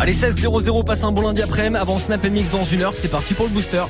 Allez 16-0-0 passe un bon lundi après-midi avant Snap Mix dans une heure, c'est parti pour le booster.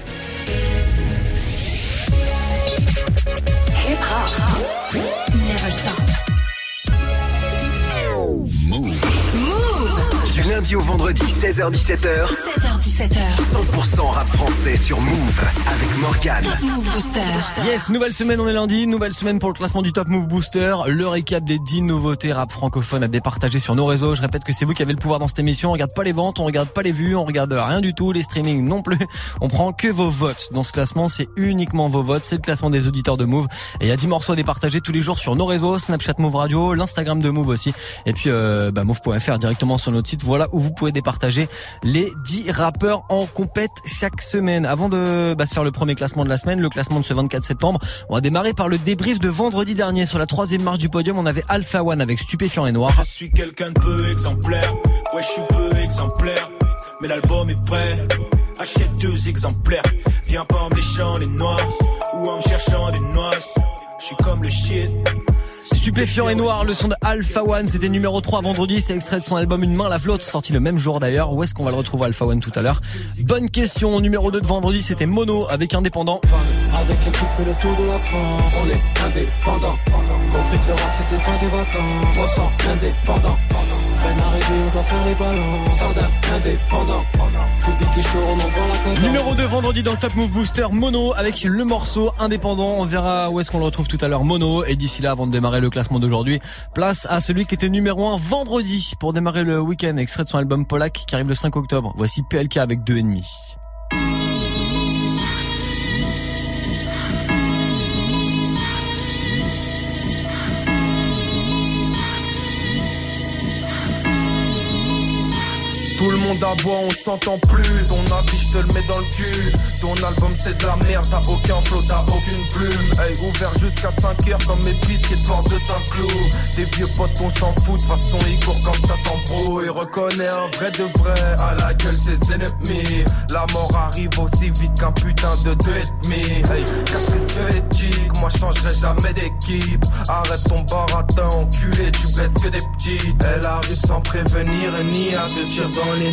Lundi au vendredi, 16h-17h, 16h17h. 100% rap français sur Move avec Morgane. Top Move Booster. Yes, nouvelle semaine, on est lundi, nouvelle semaine pour le classement du Top Move Booster, le récap des 10 nouveautés rap francophones à départager sur nos réseaux. Je répète que c'est vous qui avez le pouvoir dans cette émission. On regarde pas les ventes, on regarde pas les vues, on regarde rien du tout, les streamings non plus. On prend que vos votes. Dans ce classement, c'est uniquement vos votes, c'est le classement des auditeurs de Move. Et il y a 10 morceaux à départager tous les jours sur nos réseaux, Snapchat Move Radio, l'Instagram de Move aussi. Et puis euh, bah, Move.fr directement sur notre site. Voilà où vous pouvez départager les 10 rappeurs en compète chaque semaine. Avant de bah, se faire le premier classement de la semaine, le classement de ce 24 septembre, on va démarrer par le débrief de vendredi dernier. Sur la troisième marche du podium, on avait Alpha One avec Stupéfiant et Noir. Je suis quelqu'un de peu exemplaire. Ouais, je suis peu exemplaire. Mais l'album est vrai. Achète deux exemplaires. Viens pas en me léchant les noix. Ou en me cherchant des noix. Je suis comme le shit. Stupéfiant et Noir, le son de Alpha One, c'était numéro 3 vendredi, c'est extrait de son album Une main la flotte, sorti le même jour d'ailleurs. Où est-ce qu'on va le retrouver Alpha One tout à l'heure? Bonne question, numéro 2 de vendredi, c'était Mono avec Indépendant. Avec l'équipe fait le tour de la France. On est indépendant. Compris que le rap c'était pas des vacances. 300 indépendant Numéro 2 vendredi dans le Top Move Booster, Mono avec le morceau indépendant. On verra où est-ce qu'on le retrouve tout à l'heure, Mono. Et d'ici là, avant de démarrer le classement d'aujourd'hui, place à celui qui était numéro 1 vendredi pour démarrer le week-end. Extrait de son album Polak qui arrive le 5 octobre. Voici PLK avec 2,5. Monde aboie, on s'entend plus. Ton avis, je te le mets dans le cul. Ton album, c'est de la merde. T'as aucun flow, t'as aucune plume. Hey, ouvert jusqu'à 5 heures comme mes biscuits de porte de Saint-Cloud. Des vieux potes, on s'en fout. De façon, ils courent quand ça s'embrouille. Reconnais un vrai de vrai à la gueule ses ennemis. La mort arrive aussi vite qu'un putain de deux et demi. Hey, casse les squelettiques. Moi, changerai jamais d'équipe. Arrête ton baratin, enculé. Tu blesses que des petits. Elle arrive sans prévenir ni à te tirer dans les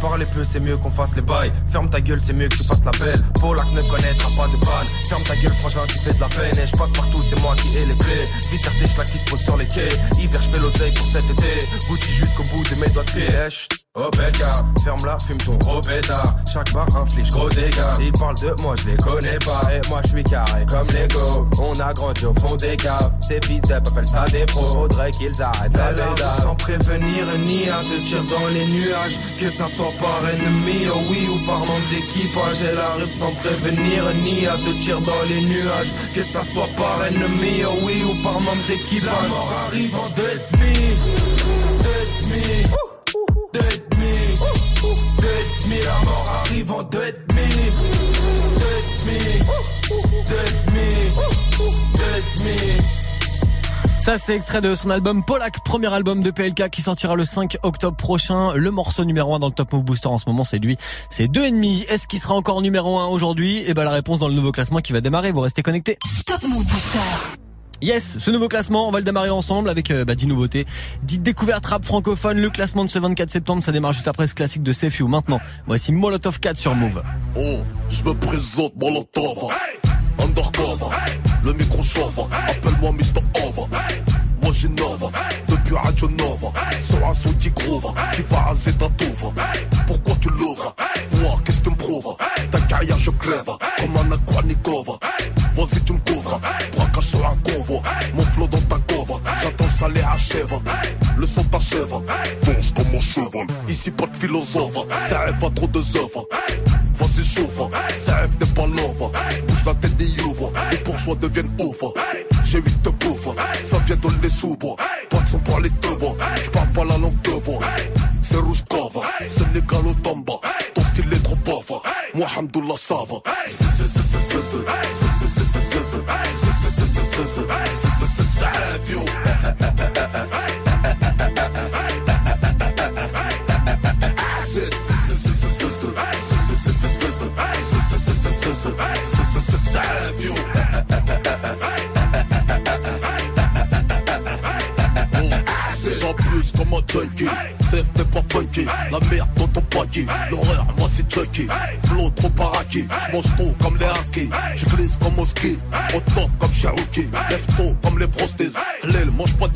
Parler peu, c'est mieux qu'on fasse les bails. Ferme ta gueule, c'est mieux que tu fasses la belle. Polak ne connaîtra pas de panne. Ferme ta gueule, frangin, tu fais de la peine. Et je passe partout, c'est moi qui ai les clés. Vis des qui se posent sur les quais. Hiver, je fais l'oseille pour cet été. Gucci jusqu'au bout de mes doigts de pied. Oh ferme-la, fume ton gros bêta. Chaque bar inflige gros dégâts. Ils parlent de moi, je les connais pas. Et moi, je suis carré comme Lego. On a grandi au fond des caves. Ces fils d'ep appellent ça des pros. Faudrait qu'ils arrêtent la. Sans prévenir ni à te tirer dans les nuages. Que ça soit par ennemi, oh oui, ou par membre d'équipage. Elle arrive sans prévenir ni à te tirer dans les nuages. Que ça soit par ennemi, oh oui, ou par membre d'équipage. La mort arrive en deux et demi. Mort arrive en deux et demi. Deux et demi. Deux et demi. Deux et demi. Ça, c'est extrait de son album Polak, premier album de PLK qui sortira le 5 octobre prochain. Le morceau numéro 1 dans le Top Move Booster en ce moment, c'est lui. C'est deux ennemis. Est-ce qu'il sera encore numéro 1 aujourd'hui? Eh ben, la réponse dans le nouveau classement qui va démarrer. Vous restez connectés. Top Move Booster. Yes, ce nouveau classement, on va le démarrer ensemble avec euh, bah, 10 nouveautés, 10 découvertes rap francophones. Le classement de ce 24 septembre, ça démarre juste après ce classique de Sefiu. Maintenant, voici Molotov 4 sur Move. Oh, je me présente Molotov. Undercover, le micro chauve. Appelle-moi Mr. Over. Moi j'innove, depuis Radio Nova. Sur un son qui groove, qui va à Zetatova. Pourquoi tu l'ouvres? Quoi, qu'est-ce que tu me prouves? Ta carrière, je crève, comme un Aquanikova. Vas-y, tu me couvres, braquage sur un convoi. Mon flow dans ta cova, j'attends que ça les achève. Le son t'achève, danse comme un cheval. Ici, pas de philosophe, ça rêve à trop de œuvres. Vas-y, chauffe, ça rêve n'est pas love. Bouge la tête des youves, les bourgeois deviennent ouf. J'ai huit de bouffe, ça vient de les sous-bois. Pas de son pour les deux bois, j'parle pas la langue de bois. C'est Rouskova, c'est Négalo Tamba. Ton style est trop bava. Moi, Hamdoullah, ça va. J'en plus comme un junkie. Safe t'es pas funky. La merde dans ton paquet L'horreur moi c'est Chucky. Flow trop paraqué J'mange trop comme les hackers J'glisse comme au ski. Au top comme Cherokee Lève tôt comme les frosties. L'aile mange pas de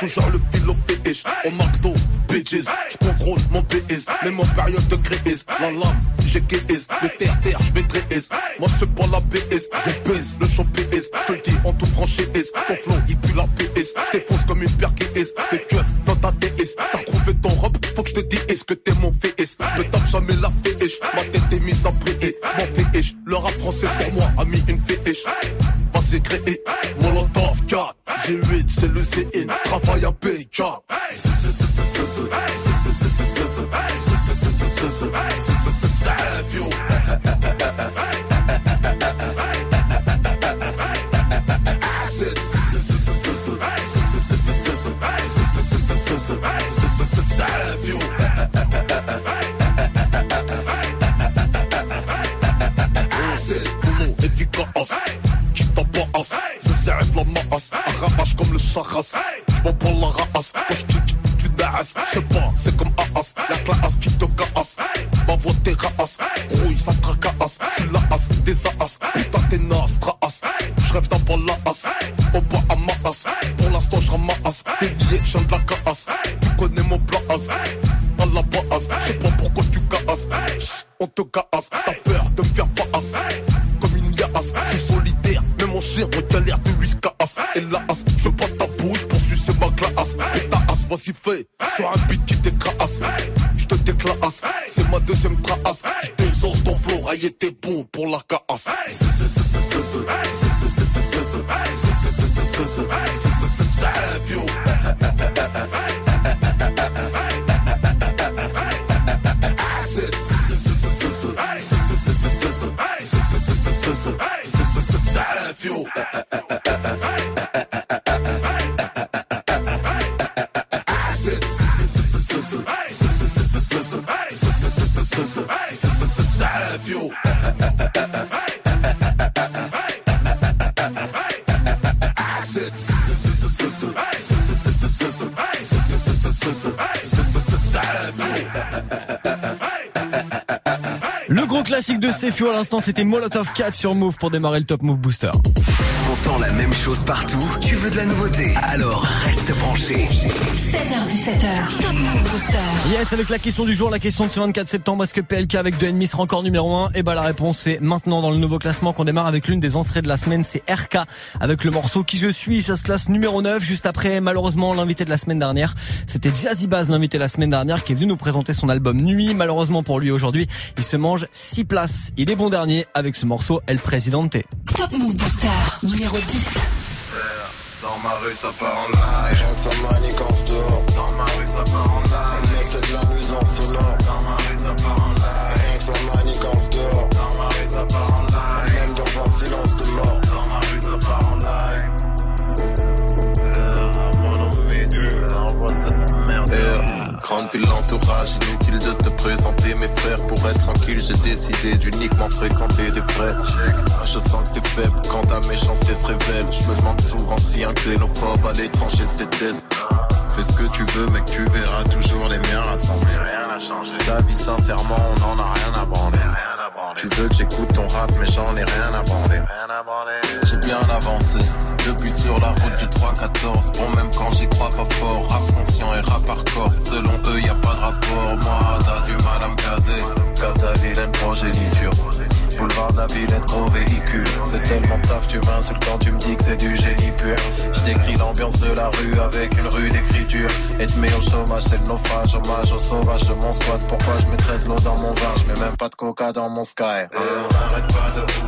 Toujours le fil au fétiche Au McDo Bitches J'contrôle mon PS Même en période de crise. La lame j'ai KS Le terre-terre j'maîtrise Moi j'fais pas la PS Je pèse le champ PS J'te le dis en toute franchise Ton flow il pue la PS J't'effonce comme une paire T'es keufs dans ta DS T'as retrouvé ton robe je te dise est-ce que t'es mon fils Je me tape jamais la féiche Ma tête est mise à briller Je m'en féiche Le rap français sur moi a mis une féiche Vas-y créer Molotov 4 G8 c'est le CN Travail à PK Boulot efficace Qui Ça s'arrête la masse Arrache comme le charras J'm'en prends la race. Quand j'kick tu dasses C'est pas c'est comme Aas. La classe qui te casse. Ma voix t'es race Grouille ça tracasse. Tu la as des as. Putain t'es naze traas J'rêve d'un bal la as Au bas à ma as. Pour l'instant j'ramasse T'es lié j'aime de la casse. Tu connais mon place à la base. Je sais pas pourquoi tu casses. On te casse, t'as peur de me faire face. Je suis solitaire, mais mon chien on galère de casse. Et la as, je pas ta bouche pour sucer ma glace. Et ta as, vas-y fais, sois un beat qui t'écrase. Je te déclasse, c'est ma deuxième trace. Je désose ton flow, aïe t'es bon pour la casse. Le gros classique de Cefio à l'instant, c'était Molotov 4 sur Move pour démarrer le Top Move Booster. T'entends la même chose partout Tu veux de la nouveauté? Alors reste branché. 16h17h. Top Move Booster. Yes, avec la question du jour, la question de ce 24 septembre, est-ce que PLK avec 2,5 sera encore numéro 1 Et bah la réponse est maintenant dans le nouveau classement qu'on démarre avec l'une des entrées de la semaine, c'est RK avec le morceau Qui je suis, ça se classe numéro 9 juste après malheureusement l'invité de la semaine dernière. C'était Jazzy Baz l'invité la semaine dernière qui est venu nous présenter son album Nuit. Malheureusement pour lui aujourd'hui, il se mange 6 places. Il est bon dernier avec ce morceau El Presidente. Top Move Booster. Numéro 10. Dans ma rue ça part en live Rien que ça manigance dehors. Dans ma rue ça part en live Elle laisse de la nuisance sonore Dans ma rue ça part en live Rien que ça manigance dehors. Dans ma rue ça part en live Même dans un silence de mort. Dans ma rue ça part en live Grande ville, l'entourage, inutile de te présenter mes frères. Pour être tranquille, j'ai décidé d'uniquement fréquenter des vrais Ah, Je sens que t'es faible quand ta méchanceté se révèle. Je me demande souvent si un xénophobe à l'étranger se déteste. Fais ce que tu veux mec, tu verras toujours les miens rassemblés Rien n'a changé. Ta vie sincèrement, on en a rien à branler. Tu veux que j'écoute ton rap, mais j'en ai rien à branler. J'ai bien avancé, depuis sur la route du 3-14. Bon, même quand j'y crois pas fort, et rap hardcore. Selon eux, y a pas de rapport. Moi, t'as du mal à me caser. Comme ta vilaine progéniture. Boulevard de la Villette, gros véhicule. C'est tellement taf, tu m'insultes quand tu me dis que c'est du génie pur. Je décris l'ambiance de la rue avec une rue d'écriture. Et te mets au chômage, c'est le naufrage, hommage au sauvage de mon squat. Pourquoi je mettrais de l'eau dans mon vin, je mets même pas de coca dans mon sky. Et on pas de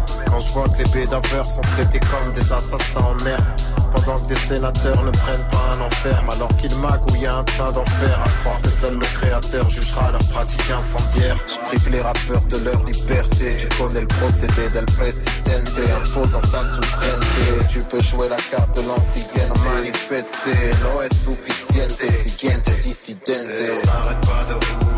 Quand je vois que les bédaveurs sont traités comme des assassins en herbe pendant que des sénateurs ne prennent pas un enferme alors qu'ils magouillent un train d'enfer à croire que seul le créateur jugera leur pratique incendiaire. Je prive les rappeurs de leur liberté. Tu connais le procédé del presidente imposant sa souveraineté. Tu peux jouer la carte de l'ancienne manifester. No es suficiente siguiente dissidente. On n'arrête pas de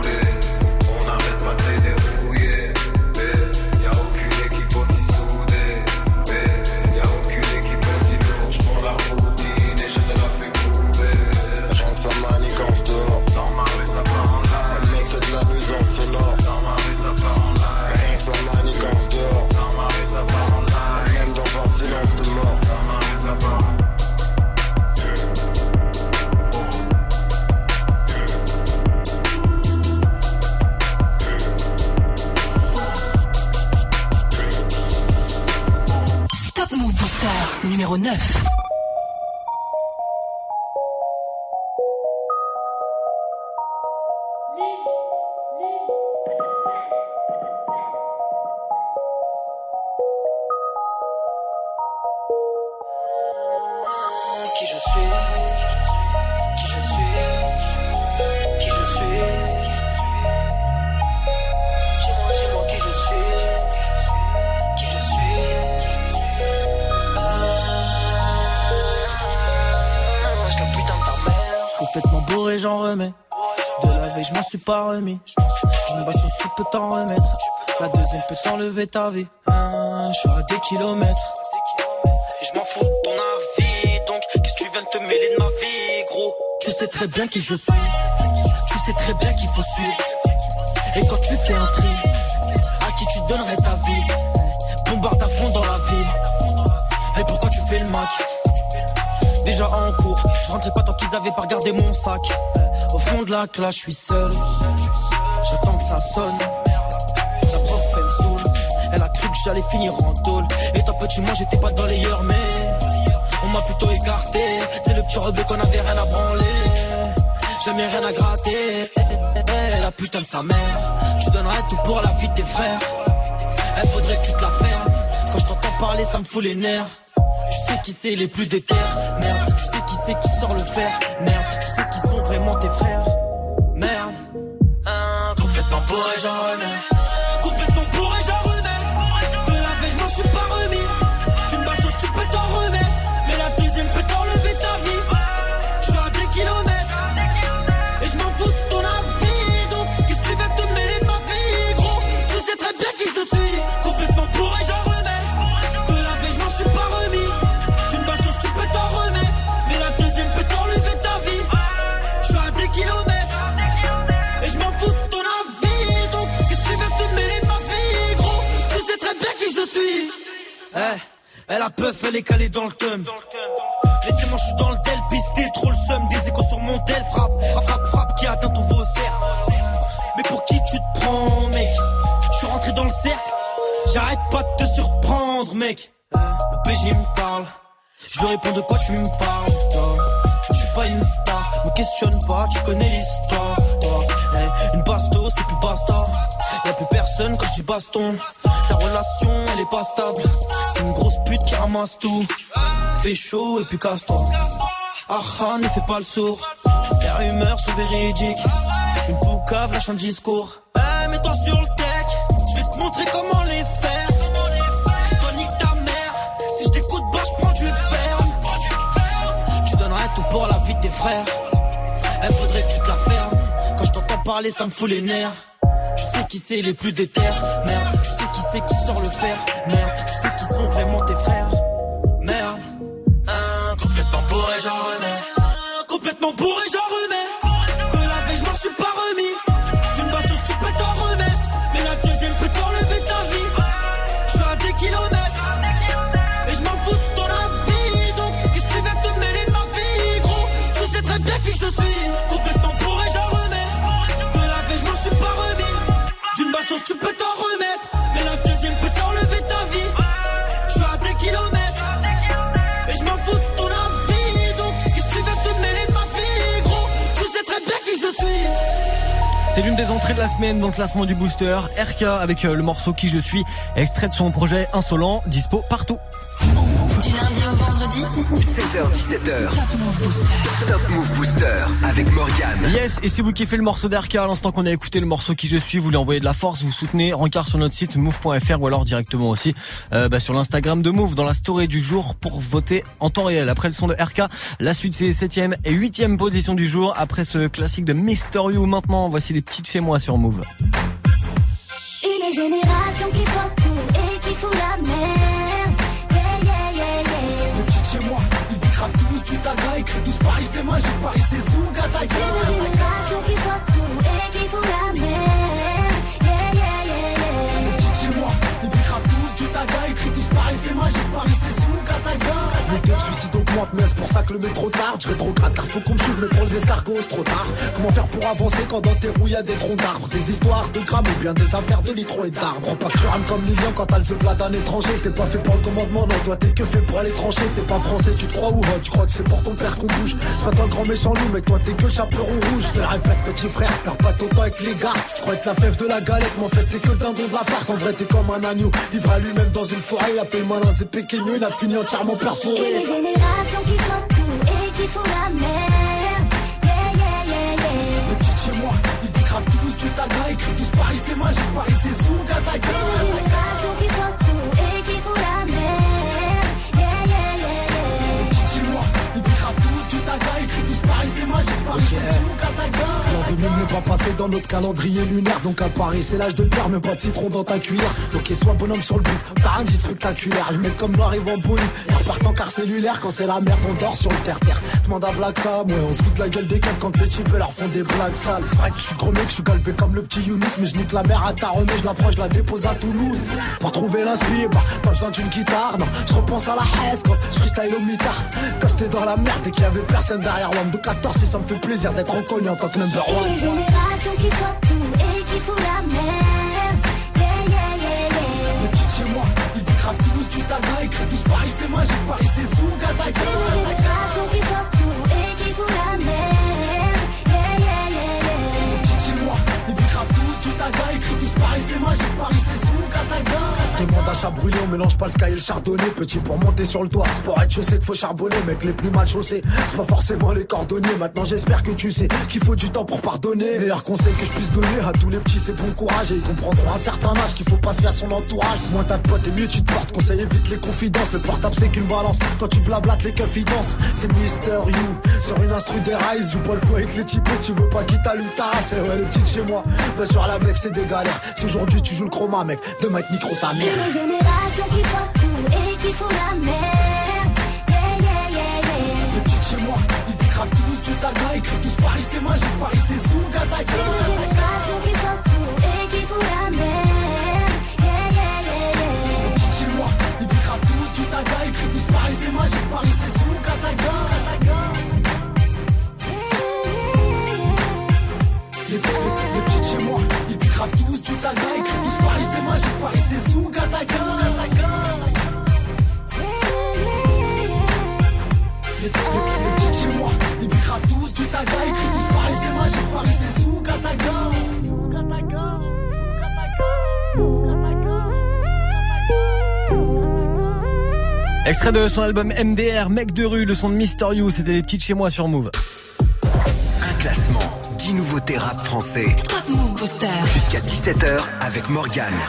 je m'en suis pas remis. Une baston, tu peux t'en remettre. La deuxième peut t'enlever ta vie. Hein, je suis à des kilomètres. Et je m'en fous de ton avis. Donc, qu'est-ce que tu viens de te mêler de ma vie, gros? Tu sais très bien qui je suis. Tu sais très bien qu'il faut suivre. Et quand tu fais un tri, à qui tu donnerais ta vie? Bombarde à fond dans la ville. Et pourquoi tu fais le mac Déjà en cours, je rentrais pas tant qu'ils avaient pas regardé mon sac. Au fond de la classe, je suis seul. J'attends que ça sonne. La prof, elle saoule. Elle a cru que j'allais finir en tôle. Étant petit, moi j'étais pas dans les heures, mais on m'a plutôt écarté. C'est le petit rebeu qu'on avait rien à branler. Jamais rien à gratter. La putain de sa mère. Tu donnerais tout pour la vie de tes frères. Elle faudrait que tu te la fermes. Quand je t'entends parler, ça me fout les nerfs. Tu sais qui c'est les plus déter Merde, qui c'est qui sort le fer Merde, tu sais qui sont vraiment tes frères Merde, hein, complètement bourré, j'en remets peuf, elle est dans le thum Laissez-moi, je suis dans le tel, pisté, trop le seum, des échos sur mon tel, frappe, frappe, frappe, qui atteint ton cerf. Mais pour qui tu te prends, mec? Je suis rentré dans le cercle, j'arrête pas de te surprendre, mec. Le PG me parle, je lui réponds de quoi tu me parles, toi? Je suis pas une star, me questionne pas, tu connais l'histoire, toi. Eh, une basto, c'est plus basta. Y'a plus personne quand je dis baston. Ta relation, elle est pas stable. C'est une grosse ramasse tout. Pécho et puis casse-toi. Ah ah, ne fais pas le sourd. Les rumeurs sont véridiques. Une poucave lâche un discours. Eh, mets-toi sur le tech. Je vais te montrer comment les faire. Toi, nique ta mère. Si je t'écoute pas, je prends du ferme. Tu donnerais tout pour la vie de tes frères. Elle faudrait que tu te la fermes. Quand je t'entends parler, ça me fout les nerfs. Tu sais qui c'est les plus déter Merde, tu sais qui c'est qui sort le fer Merde, tu sais vraiment tes frères la semaine dans le classement du booster. RK avec euh, le morceau Qui je suis, extrait de son projet Insolent, dispo partout. 16h17h. Top Move Booster avec Morgane. Yes, et si vous kiffez le morceau d'RK à l'instant qu'on a écouté le morceau Qui je suis, vous lui envoyez de la force, vous soutenez, rencard sur notre site move.fr ou alors directement aussi euh, bah, sur l'Instagram de Move dans la story du jour pour voter en temps réel. Après le son de RK, la suite c'est 7ème et 8ème position du jour. Après ce classique de Mister You maintenant, voici les petites chez moi sur Move. Une génération qui voit tout et qui fout la merde. Paris c'est magique, Paris c'est Zouga, C'est une génération qui voit tout et qui fout la merde. Yeah, yeah, yeah. Les chez moi, ils tous du taga, écrit tous Paris c'est magique, Paris c'est Zouga, taga. Les taux de mais c'est pour ça que le métro tarde. Je rétrograde car faut qu'on me suive, mais pour les trop tard. Comment faire pour avancer quand dans tes roues y a des troncs d'arbres Des histoires de grammes ou bien des affaires de litrons et d'arbres. Crois pas que tu rames comme Lilian quand t'as le plat d'un étranger. T'es pas fait pour le commandement, non, toi t'es que fait pour aller trancher. T'es pas français, tu te crois ou tu crois que c'est pour ton père qu'on bouge. C'est pas toi le grand méchant loup, mec, toi t'es que chaperon rouge. Te répète, petit frère, perds pas ton temps avec les gars. Je crois être la fève de la galette, mais en fait t'es que le dindon de la farce. En vrai, t'es comme un agneau, livré à lui-même dans une forêt. Il a fait le malin, c'est péqueno, il a fini entièrement perforé. Génération qui voit tout et qui fout la merde. Yeah, yeah, yeah, yeah. Les petites chez moi, ils décravent tous du taga, écrit tous Paris c'est magique, Paris c'est Zouga, C'est une génération qui voit tout et qui fout la merde. Yeah, yeah, yeah, yeah. Les petites chez moi, ils décravent tous du taga, écrit tous Paris c'est magique, Paris c'est Zouga, taga. L'an 2000 n'est pas passé dans notre calendrier lunaire, donc à Paris c'est l'âge de pierre, mais pas de citron dans ta cuillère. Ok, sois bonhomme sur le but, t'as rien dit spectaculaire. Les mecs comme nous arrivent en boule, ils repartent en car cellulaire quand c'est la merde, on dort sur le terre-terre. Demande à Black Sam, ouais, on se fout de la gueule des keufs quand les types leur font des blagues sales. C'est vrai que je suis gros mec, je suis galbé comme le petit Younous, mais je nique la mère à Taronnet, je la prends, je la dépose à Toulouse. Pour trouver l'inspire, bah, pas besoin d'une guitare, non. Je repense à la haise quand je freestyle au mitard. Quand j'étais dans la merde et qu'il y avait personne derrière l'homme de Castor, si ça me fait plaisir d'être reconnu en tant que number Une one. génération qui voit tout et qui fout la merde. Yeah, yeah, yeah, yeah. Les petites chez moi, ils décravent tous du taga, écrit tous Paris c'est magique, Paris c'est Zouga, C'est une génération qui voit tout et qui fout la merde. Tous Paris c'est magique, Paris c'est Zouga, taga. Demande à chat brûlé, on mélange pas le sky et le chardonnay. Petit pour monter sur le toit, c'est pour être chaussé qu'il faut charbonner. Mec, les plus mal chaussés, c'est pas forcément les cordonniers. Maintenant, j'espère que tu sais qu'il faut du temps pour pardonner. Meilleur conseil que je puisse donner à tous les petits, c'est bon courage. Et ils comprendront à un certain âge qu'il faut pas se faire son entourage. Moins t'as de potes et mieux tu te portes. Conseil évite les confidences. Le portable, c'est qu'une balance. Quand tu blablates, les dansent. C'est Mister You. Sur une instru des rise, joue pas le fou avec les types. Si tu veux pas qu'il t'allume ta race, et ouais, le petit chez moi. Bah, sur la mec, c'est des galères. Si aujourd'hui tu joues le chroma, mec, demain être micro ta mère. Une génération qui voit tout et qui fout la merde. Yeah, yeah, yeah, yeah. Les petites chez moi, ils décravent tous du taga, écrit tous Paris c'est magique, Paris c'est Zouga, Une Extrait de son album MDR, Mec de rue, le son de Mister You, c'était les petites chez moi sur Move. Un classement, 10 nouveautés rap français. Top Move Booster. Jusqu'à 17h avec Morgane.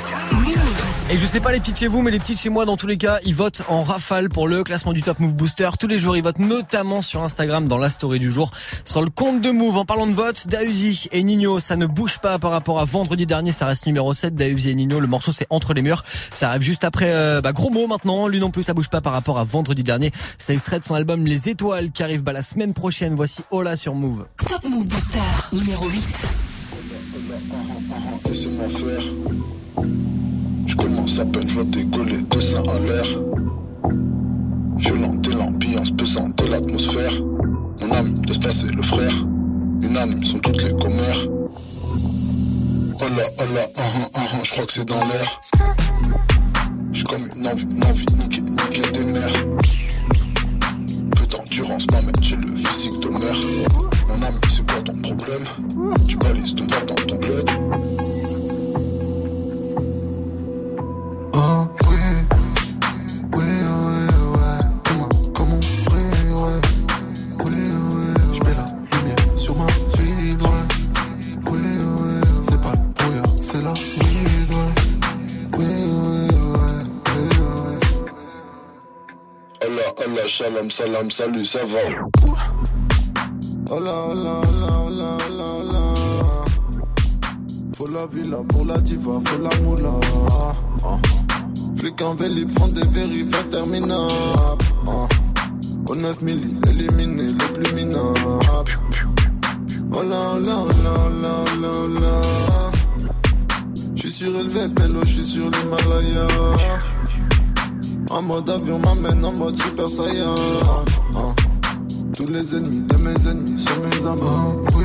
Et je sais pas les petites chez vous, mais les petites chez moi, dans tous les cas, ils votent en rafale pour le classement du Top Move Booster. Tous les jours, ils votent notamment sur Instagram dans la story du jour, sur le compte de Move. En parlant de vote, Dausi et Nino, ça ne bouge pas par rapport à vendredi dernier, ça reste numéro 7. Dausi et Nino, le morceau c'est Entre les murs. Ça arrive juste après, euh, bah, gros mot maintenant. Lui non plus, ça bouge pas par rapport à vendredi dernier. C'est extrait de son album Les Étoiles qui arrive bah, la semaine prochaine. Voici Ola sur Move. Top Move Booster. Numéro 8. Je commence à peine, je vois décoller deux seins à l'air. Violente et l'ambiance pesante de l'atmosphère. Mon âme, l'espace et le frère. Unanime sont toutes les commères. Oh là, oh là, ah, ah, ah, ah, je crois que c'est dans l'air. J'ai comme une envie, une envie niquer, niquer des mères. Peu d'endurance m'amène j'ai le physique de mère. Mon âme, c'est quoi ton problème? Tu balises ton verre dans ton bled. Oh oui, oui. Dis-moi comment on prie, ouais. Oui, ouais, je mets la lumière sur ma ville, ouais. Oui, ouais, c'est pas le brouillard, c'est la nuit, ouais. Oui, ouais, ouais, oui, ouais. Allah, shalom, salam, salut, ça va. Oh là, oh là, oh là. Faut la villa pour la diva, faut la moula. Ah. Flic en vélib font des vérifs interminables. Ah. Au 9 milli, éliminé le plus minable. Oh là, là, là, là, là, là. J'suis surélevé, pélo, j'suis sur l'Himalaya. En mode avion m'amène en mode super saiyan. Ah. Tous les ennemis de mes ennemis sont mes amants. Oui,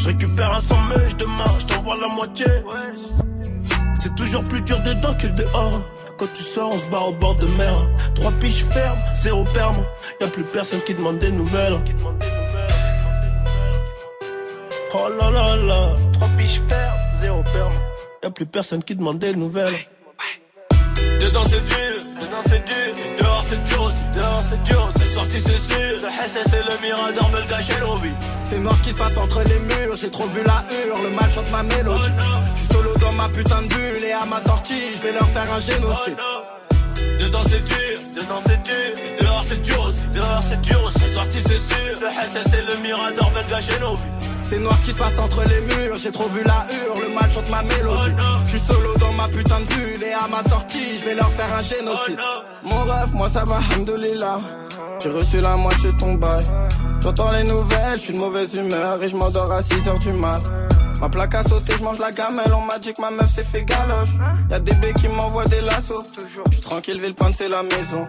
je récupère un sans mèche demain, je t'envoie la moitié. C'est toujours plus dur dedans que dehors. Quand tu sors, on se barre au bord de mer. Trois piches fermes, zéro perme. Y'a plus personne qui demande des nouvelles. Oh là là là. Trois piches fermes, zéro perme. Y'a plus personne qui demande des nouvelles. Dedans c'est dur, c'est dur aussi, dehors c'est dur. C'est sorti c'est sûr. Le SS et le Mirador me le gâchent. C'est noir ce qui se passe entre les murs, j'ai trop vu la hurle, le mal chante ma mélodie. Je suis solo dans ma putain de bulle et à ma sortie, je vais leur faire un génocide. Dedans c'est dur, dedans c'est dur. Et dehors c'est dur aussi, dehors c'est dur aussi. C'est sorti c'est sûr. Le SS et le Mirador nos vies. C'est noir ce qui se passe entre les murs, j'ai trop vu la hurle, le mal chante ma mélodie. Je suis solo dans ma putain de bulle et à ma sortie, je vais leur faire un génocide. Mon rêve, moi ça va, hamdoulilah. J'ai reçu la moitié de ton bail. J'entends les nouvelles, je suis de mauvaise humeur et je m'endors à 6 heures du mat. Ma plaque a sauté, je mange la gamelle, on m'a dit que ma meuf s'est fait galoche. Y'a des baies qui m'envoient des lassos. Je suis tranquille, Villepinte c'est la maison.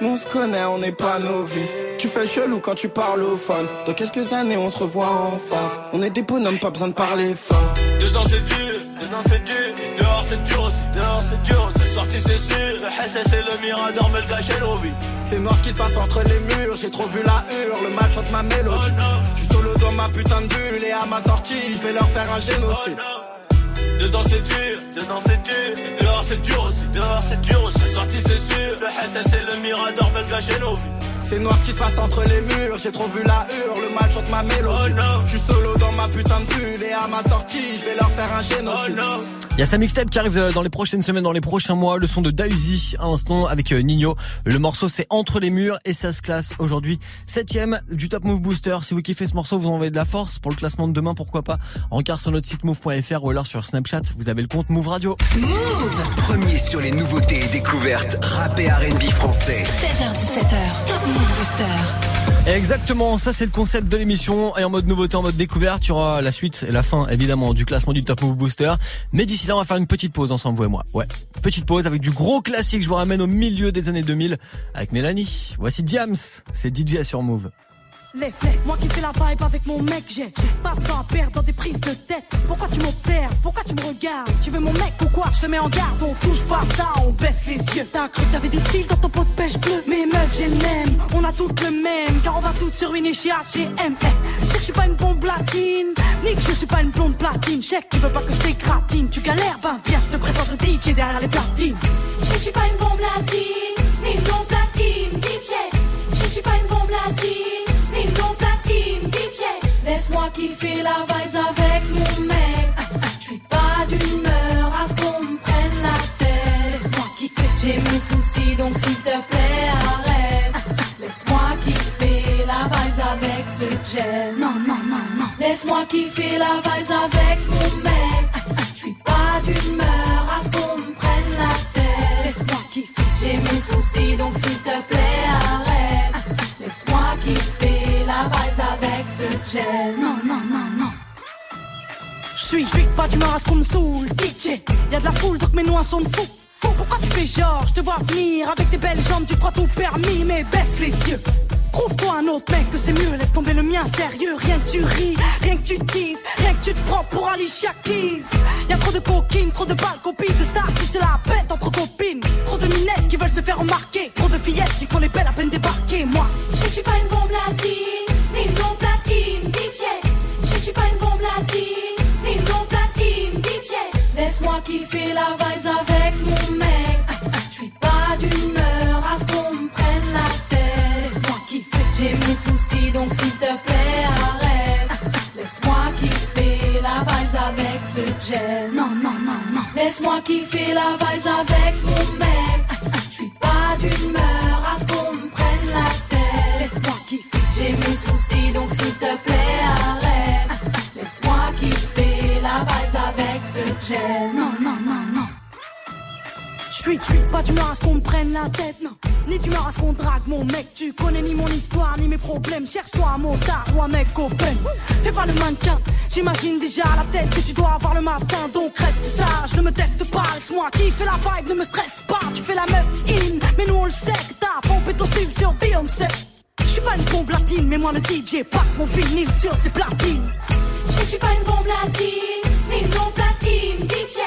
Nous on se connaît, on n'est pas novices. Tu fais le chelou quand tu parles au phone. Dans quelques années, on se revoit en face. On est des bonhommes, pas besoin de parler fort. Dedans c'est dur, dedans c'est dur. Et dehors c'est dur aussi, dehors c'est dur. C'est sorti c'est sûr. Le SS et le Mirador me le gâchent nos vies. C'est noir ce qui se passe entre les murs, j'ai trop vu la hurle, le mal chante ma mélodie. Je suis solo dans ma putain de bulle et à ma sortie, je vais leur faire un génocide. Dedans c'est dur, dedans c'est dur. Et dehors c'est dur aussi, dehors c'est dur aussi. Sorti c'est sûr. Le SS et le Mirador me le gâchent nos vies. C'est noir ce qui se passe entre les murs, j'ai trop vu la hurle, le mal chante ma mélodie. Oh Je suis solo dans ma putain de bulle et à ma sortie, je vais leur faire un génocide. Oh Il y a sa mixtape qui arrive euh, dans les prochaines semaines, dans les prochains mois. Le son de Dausi à l'instant avec euh, Nino. Le morceau c'est Entre les murs et ça se classe aujourd'hui septième du Top Move Booster. Si vous kiffez ce morceau, vous envoyez de la force pour le classement de demain, pourquoi pas. Rencard sur notre site move.fr ou alors sur Snapchat. Vous avez le compte Move Radio. Move Premier sur les nouveautés et découvertes rap et R&B français. 7h17h, Top Move Booster. Exactement, ça c'est le concept de l'émission et en mode nouveauté, en mode découverte, il y aura la suite et la fin évidemment du classement du Top Move Booster. Mais d'ici là, on va faire une petite pause ensemble, vous et moi. Ouais, petite pause avec du gros classique. Je vous ramène au milieu des années 2000 avec Mélanie. Voici Diams, c'est DJ sur Move. Laisse, moi qui fais la vibe avec mon mec, j'ai pas de temps à perdre dans des prises de tête. Pourquoi tu m'observes? Pourquoi tu me regardes? Tu veux mon mec ou quoi? Je te mets en garde, on touche pas ça, on baisse les yeux. T'as cru que t'avais des styles dans ton pot de pêche bleu Mais meuf, j'ai le même, on a toutes le même, car on va toutes sur une chez H&M. Eh, Je sais que je suis pas une bombe latine, ni que je suis pas une blonde platine. Que tu veux pas que je t'écratine, tu galères, ben viens, je te présente le DJ derrière les platines. Je que je suis pas une bombe kiffer la vibes avec mon mec. Je suis pas d'humeur à ce qu'on me prenne la tête. Laisse-moi kiffer, j'ai mes soucis donc s'il te plaît arrête. Laisse-moi kiffer la vibes avec ce que j'aime. Non, non, non, non. Laisse-moi kiffer la vibes avec mon mec. Je suis pas d'humeur à ce qu'on me prenne la tête. Laisse-moi kiffer, j'ai mes soucis donc s'il te plaît arrête. Laisse-moi kiffer que j'aime. Non, non, non, non. Je suis, je suis pas à ce qu'on me saoule, DJ. Y'a de la foule donc mes noix sont fous. Fou, pourquoi tu fais genre, je te vois venir avec tes belles jambes, tu crois tout permis, mais baisse les yeux. Trouve-toi un autre mec que c'est mieux, laisse tomber le mien sérieux. Rien que tu ris, rien que tu teases, rien que tu te prends pour Alicia Keys. Y'a trop de coquines, trop de balles, copines de stars qui se la pètent entre copines. Trop de minettes qui veulent se faire remarquer, trop de fillettes qui font les belles à peine débarquer. Moi, Je sais que je suis pas une bombe latine, DJ. Je suis pas une bombe latine, ni une bombe platine, DJ. Laisse-moi kiffer la vibes avec mon mec. Je suis pas d'humeur à ce qu'on me prenne la tête. Laisse-moi kiffer, j'ai mes soucis donc s'il te plaît arrête. Laisse-moi kiffer la vibes avec ce j'aime. Non, non, non, non. Laisse-moi kiffer la vibes avec mon mec. Je suis pas d'humeur à ce qu'on donc s'il te plaît arrête. Laisse-moi kiffer la vibes avec ce j'aime. Non, non, non, non. Je suis, je suis pas d'humeur à ce qu'on me prenne la tête, non. Ni d'humeur à ce qu'on drague mon mec. Tu connais ni mon histoire, ni mes problèmes. Cherche-toi un motard ou un mec open. Fais pas le mannequin, j'imagine déjà la tête que tu dois avoir le matin. Donc reste sage, ne me teste pas. Laisse-moi kiffer la vibe, ne me stresse pas. Tu fais la meuf in, mais nous on le sait que t'as pompé ton style sur Beyoncé. Je suis pas une bombe latine, mais moi le DJ passe mon vinyle sur ses platines. Je suis pas une bombe latine, ni une platine, DJ.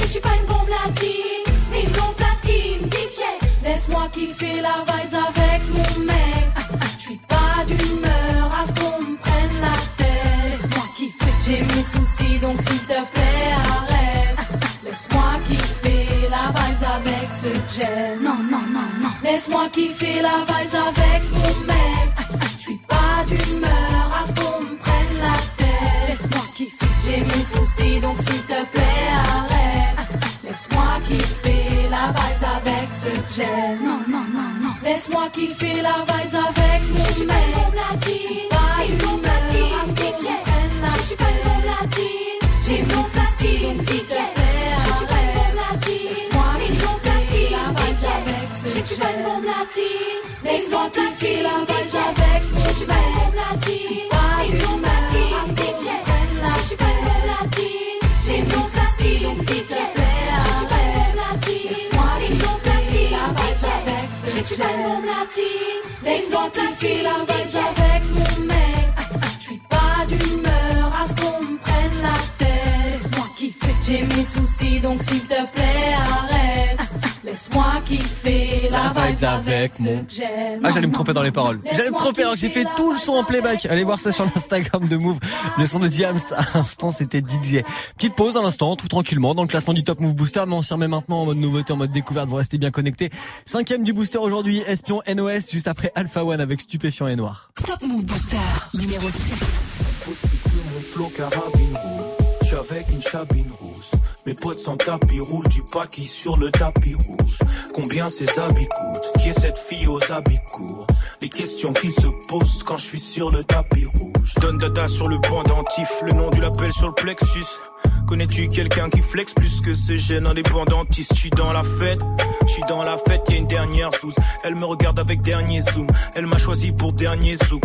Je suis pas une bombe latine, ni une platine, DJ. Laisse-moi kiffer la vibes avec mon mec. Je suis pas d'humeur à ce qu'on me prenne la tête. Laisse-moi kiffer, j'ai mes soucis donc s'il te plaît arrête. Laisse-moi kiffer la vibes avec ce que j'aime. Laisse-moi kiffer la vibes avec mon mec? Je suis pas d'humeur à ce qu'on me prenne la tête. Laisse-moi kiffer, j'ai mes soucis donc s'il te plaît arrête. Laisse-moi kiffer la vibes avec ce que j'aime. Non, non, non, non. Laisse-moi kiffer la vibes avec mon mec. Je suis pas d'humeur à ce qu'on me prenne la latine, J'ai mes soucis donc s'il te plaît mon latine, Pas ni une bombe d'humeur platine, qu'on prenne la ni J'ai bombe soucis platine, donc s'il te plaît arrête. Laisse-moi kiffer platine, la avec ce que une Laisse-moi platine, la avec mon mec. Je suis pas d'humeur à ce qu'on prenne la tête. Laisse-moi kiffer, j'ai mes soucis donc s'il te plaît arrête. Kiffer la, vibe avec mon Ah, j'allais me tromper dans les paroles. J'allais me tromper alors que j'ai fait tout le son en playback. Allez voir ça sur l'Instagram de Move. Le son de Diams à l'instant, c'était DJ. Petite pause à l'instant, tout tranquillement dans le classement du Top Move Booster, mais on s'y remet maintenant en mode nouveauté, en mode découverte. Vous restez bien connectés. Cinquième du booster aujourd'hui, Espion NOS, juste après Alpha One avec Stupéfiant et Noir. Top Move Booster, numéro 6. Je suis avec une chabine rousse. Mes potes sans tapis roulent du paquis sur le tapis rouge. Combien ces habits coûtent Qui est cette fille aux habits courts Les questions qu'ils se posent quand je suis sur le tapis rouge. Donne dada sur le pendentif, le nom du label sur le plexus. Connais-tu quelqu'un qui flex plus que ce jeune indépendantiste Je suis dans la fête, je suis dans la fête, y une dernière sous. Elle me regarde avec dernier zoom, elle m'a choisi pour dernier zouk.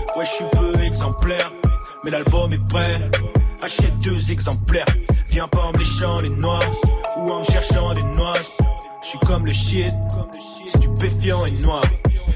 Ouais, je suis peu exemplaire, mais l'album est prêt. Achète deux exemplaires. Viens pas en méchant les noirs ou en me cherchant des noix. Je suis comme le shit, stupéfiant et noir.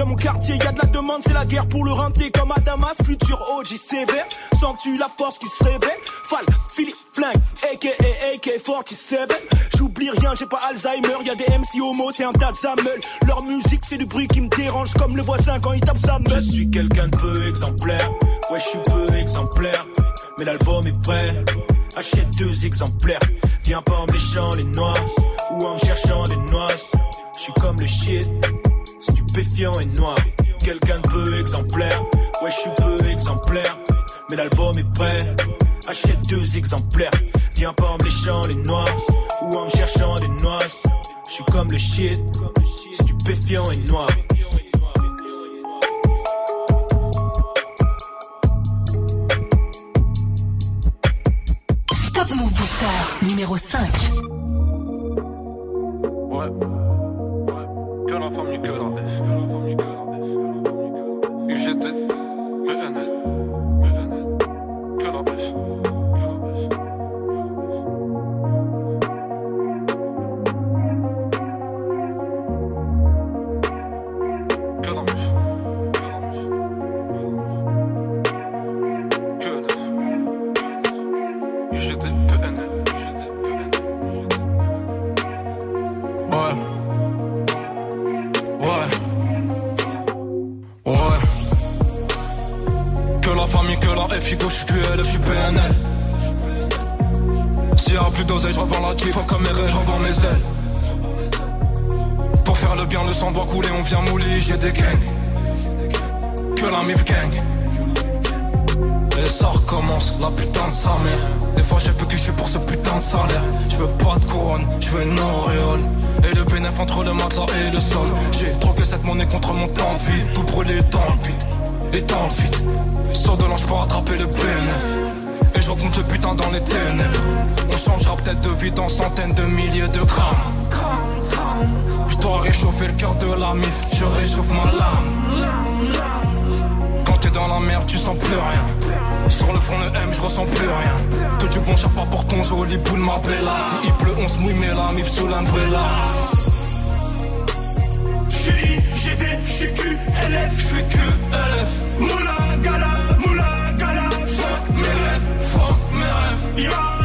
Dans mon quartier, y a de la demande, c'est la guerre pour le renter comme Adamas. Futur OG sens-tu la force qui se réveille? Fall, Philippe, Flingue, aka AK-47. J'oublie rien, j'ai pas Alzheimer, y a des MC homo, c'est un tas de Leur musique, c'est du bruit qui me dérange comme le voisin quand il tape sa meule. Je suis quelqu'un de peu exemplaire, ouais, je suis peu exemplaire. Mais l'album est prêt, achète deux exemplaires. Viens pas en méchant les noirs ou en me cherchant des noix. Je suis comme le shit stupéfiant et noir. Quelqu'un de peu exemplaire, ouais, je suis peu exemplaire. Mais l'album est prêt, achète deux exemplaires. Viens pas en méchant les noirs ou en me cherchant des noix. Je suis comme le shit, stupéfiant et noir. Top Move Booster, numéro 5. Ouais. Le. Et je rencontre le putain dans les ténèbres. On changera peut-être de vie dans centaines de milliers de grammes. Je dois réchauffer le cœur de la mif, je réchauffe ma lame. Quand t'es dans la merde, tu sens plus rien. Sur le front de M, je ressens plus rien. Que du bon chapeau pour ton joli boule, ma bella. Si il pleut, on se mouille, mais la mif sous l'umbrella. J'suis GD, j'suis QLF, j'suis QLF. Moula, gala, moula. Fuck mes rêves, fuck mes. Y'a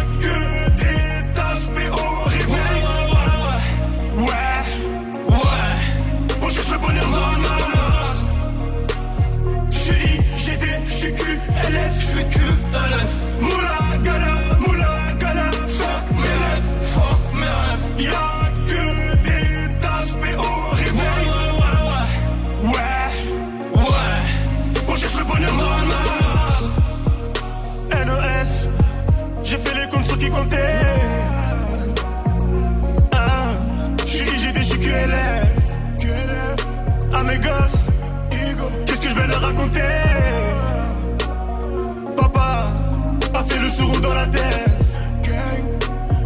sourd dans la tête.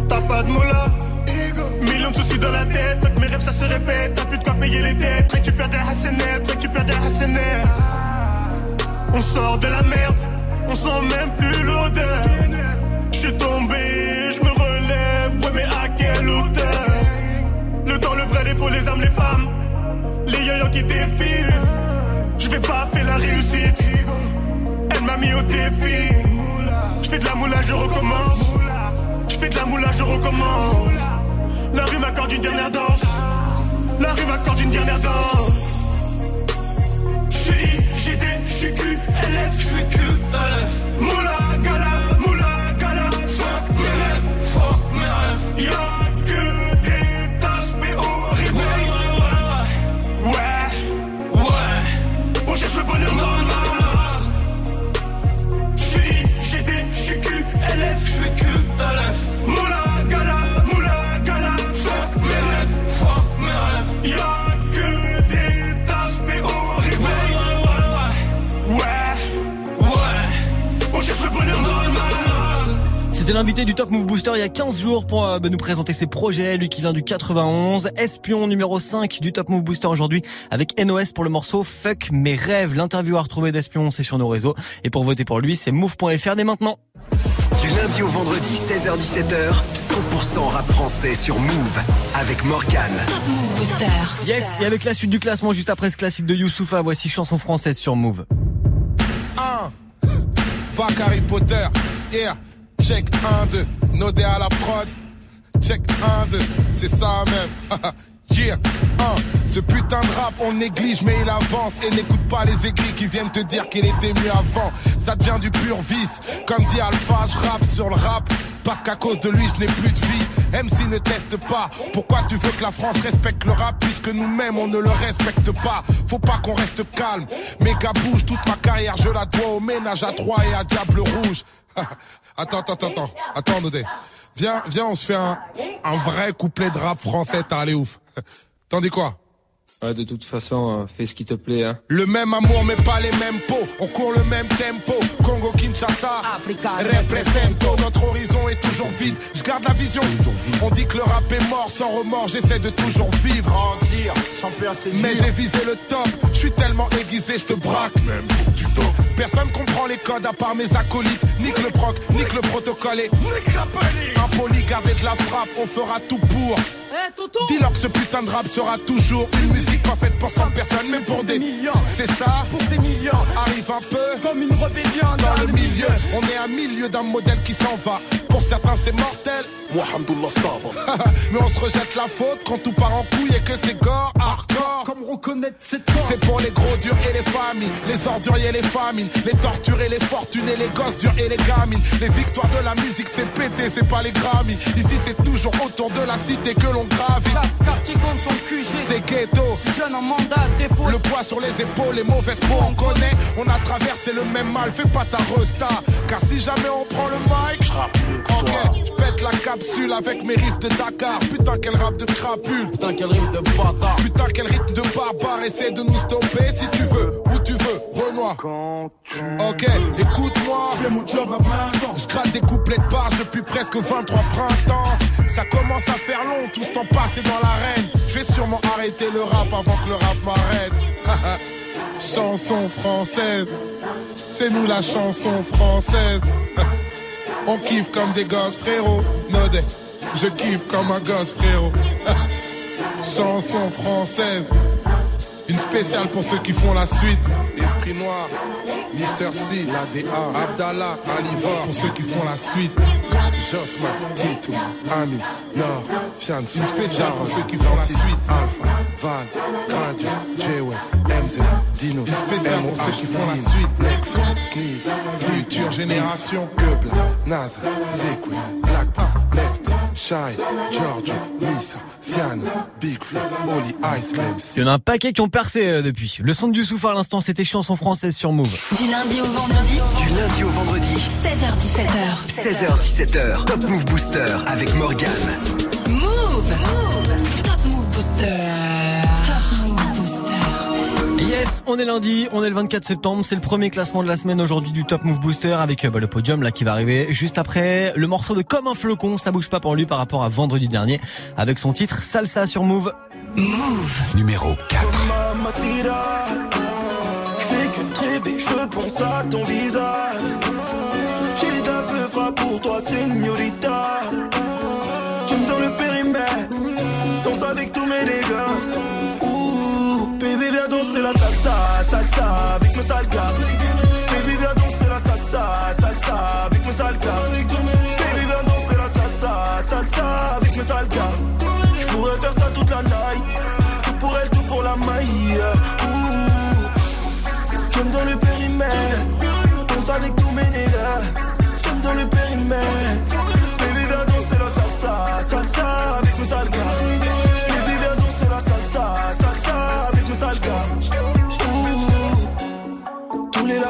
T'as pas de mots là Millions de soucis dans la tête, fait que mes rêves ça se répète. T'as plus de quoi payer les dettes, récupère des hassenettes, récupère des hassenettes. On sort de la merde, on sent même plus l'odeur. Je suis tombé, je me relève, ouais mais à quelle hauteur? Le temps, le vrai, les faux, les âmes, les femmes, les yo qui défilent. Je vais pas faire la réussite, elle m'a mis au défi. Je fais de la moulage, je recommence. Je fais de la moulage, je recommence. La rue m'accorde une dernière danse. La rue m'accorde une dernière danse. L'invité du Top Move Booster il y a 15 jours pour euh, bah, nous présenter ses projets, lui qui vient du 91. Espion numéro 5 du Top Move Booster aujourd'hui avec NOS pour le morceau Fuck mes rêves. L'interview à retrouver d'Espion, c'est sur nos réseaux. Et pour voter pour lui, c'est move.fr dès maintenant. Du lundi au vendredi, 16h-17h, 100% rap français sur Move avec Morgane. Move Booster. Yes, et avec la suite du classement juste après ce classique de Youssoufa, voici chanson française sur Move. 1. Bac Harry Potter. Yeah. Check 1, 2. Nodé à la prod. Check 1, 2. C'est ça même. yeah. 1. Ce putain de rap, on néglige, mais il avance. Et n'écoute pas les aigris qui viennent te dire qu'il était mieux avant. Ça devient du pur vice. Comme dit Alpha, je rappe sur le rap. Parce qu'à cause de lui, je n'ai plus de vie. MC ne teste pas. Pourquoi tu veux que la France respecte le rap puisque nous-mêmes on ne le respecte pas? Faut pas qu'on reste calme. Méga bouge, toute ma carrière, je la dois au ménage à trois et à Diable Rouge. attends, attends, attends, attends, attends, Nodé. Viens, viens, on se fait un, un vrai couplet de rap français, t'as allé ouf. T'en dis quoi? Ouais, de toute façon, euh, fais ce qui te plaît, hein. Le même amour mais pas les mêmes pots On court le même tempo. Congo Kinshasa Represento. Notre horizon est toujours vide. Je garde la vision. On dit que le rap est mort sans remords. J'essaie de toujours vivre. Grandir, sans peur, c'est Mais j'ai visé le top. Je suis tellement aiguisé je te braque. Même pour du top Personne comprend les codes à part mes acolytes. Nique le proc, nique le protocole et Impoli, garder de la frappe On fera tout pour. Dis-leur que ce putain de rap sera toujours une musique pas faite pour 100 personnes, mais pour des millions. C'est ça Pour des millions. Arrive un peu Comme une rébellion dans le milieu. On est à milieu d'un modèle qui s'en va. Pour certains, c'est mortel. Moi, mais on se rejette la faute quand tout part en couille et que c'est gore, hardcore. Comme reconnaître cette tort. C'est pour les gros durs et les familles, les orduriers et les famines, les torturés, les fortunés, les gosses durs et les gamines. Les victoires de la musique, c'est pété, c'est pas les Grammys. Ici, c'est toujours autour de la cité que l'on gravite. Chaque quartier compte son QG. C'est ghetto. Jeune en mandat dépôt. Le poids sur les épaules, les mauvaises peaux, on connaît. On a traversé le même mal, fais pas ta resta. Car si jamais on prend le mic, je Ok, je pète la capsule avec mes riffs de Dakar. Putain, quel rap de crapule. Putain, quel rythme de bâtard. Putain, quel rythme de barbare. Essaie de nous stopper si tu veux, Ok, écoute-moi. Je fais mon job à plein temps. Je gratte des couplets de barge depuis presque 23 printemps. Ça commence à faire long, tout ce temps passé dans l'arène. Je vais sûrement arrêter le rap avant que le rap m'arrête. chanson française, c'est nous la chanson française. On kiffe comme des gosses, frérot. Nodé, je kiffe comme un gosse, frérot. chanson française. Une spéciale pour ceux qui font la suite. Esprit Noir, Mister C, l'ADA, Abdallah, Alivor, pour ceux qui font la suite. Josma, Tito, Ami, Nord, Fian, une spéciale pour ceux qui font la suite. Alpha, Val, Gradio, J-Way, MZ, Dino, une spéciale pour ceux qui font la suite. Sneeze, Future Génération, Goebla, NASA, Zekwe, Blackpop, Left, Shy, George, Big Flo, Oli, Ice. Il y en a un paquet qui ont percé euh, depuis. Le son du souffle à l'instant, c'était chanson française sur Move. Du lundi au vendredi. Du lundi au vendredi, 16h17h. 16h-17h, Top Move Booster avec Morgane. On est lundi, on est le 24 septembre, c'est le premier classement de la semaine aujourd'hui du Top Move Booster avec euh, bah, le podium là qui va arriver juste après le morceau de Comme un flocon, ça bouge pas pour lui par rapport à vendredi dernier avec son titre Salsa sur Move. Move numéro 4. Mamacita, je fais que rêver, je pense à ton visage. J'ai d'un peu frappe pour toi, señorita. Tu me donnes le périmètre, danse avec tous mes dégâts. Baby, viens danser la salsa, salsa avec mes sales gars. Baby, viens danser la salsa, salsa avec mes sales gars. Baby, viens danser la salsa, salsa avec mes sales gars. Je pourrais faire ça toute la night, tout pour elle, tout pour la maille. Ouh, tu me donnes le périmètre, danse avec tous mes nègres. Tu me donnes le périmètre, baby, viens danser la salsa, salsa avec mes sales gars.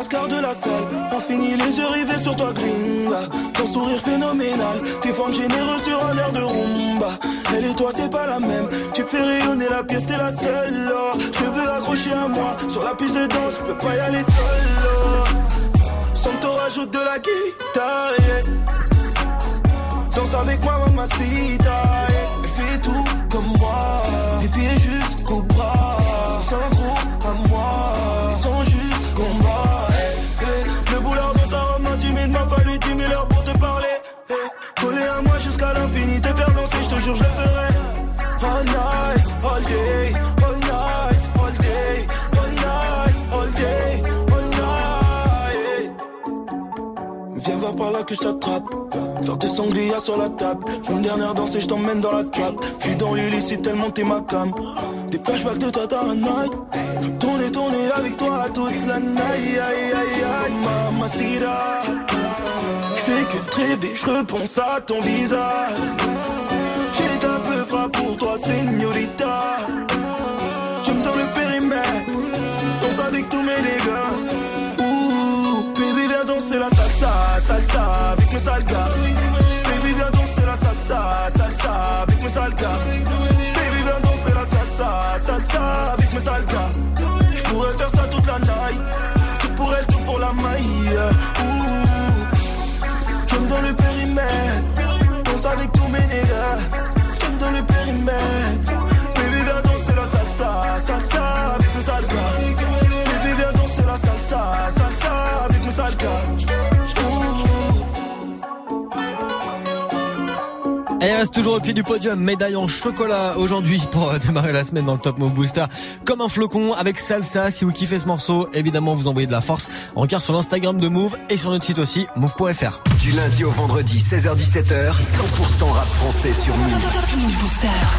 De la salle ont fini les yeux rivés sur toi, gringa. Ton sourire phénoménal, tes formes généreuses sur un air de rumba. Elle et toi, c'est pas la même. Tu fais rayonner la pièce, t'es la seule. Je te veux accrocher à moi. Sur la piste de danse, je peux pas y aller seul. oh. Santo rajoute de la guitare. Danse avec moi, mamacita. Je t'attrape. Faire tes sangliers sur la table. Je une dernière danse et je t'emmène dans la trap. Je suis dans l'illicite tellement t'es ma cam. Des flashbacks de toi dans la night. Veux tourner, tourner avec toi toute la night. Aïe, aïe, aïe, aïe, mamacita. Je fais que te rêver, je repense à ton visage. J'ai un peu pour toi, señorita. Tu me donnes le périmètre. Danse avec tous mes dégâts. Salsa, avec mes sales gars. Baby, viens danser la salsa, salsa avec mes sales gars. Baby, viens danser la salsa, salsa avec mes sales gars. Je pourrais faire ça toute la night. Tout pour elle, tout pour la maille. Ouh, tu me donnes le périmètre. Danse avec tous mes nègres. Tu me donnes le périmètre. Baby, viens danser la salsa, salsa avec mes sales gars. Baby, viens danser la salsa, salsa avec mes sales gars. Et il reste toujours au pied du podium, médaille en chocolat aujourd'hui pour démarrer la semaine dans le Top Move Booster. Comme un flocon avec salsa, si vous kiffez ce morceau, évidemment vous envoyez de la force. On regarde sur l'Instagram de Move et sur notre site aussi, move.fr. Du lundi au vendredi, 16h17h, 100% rap français sur Move.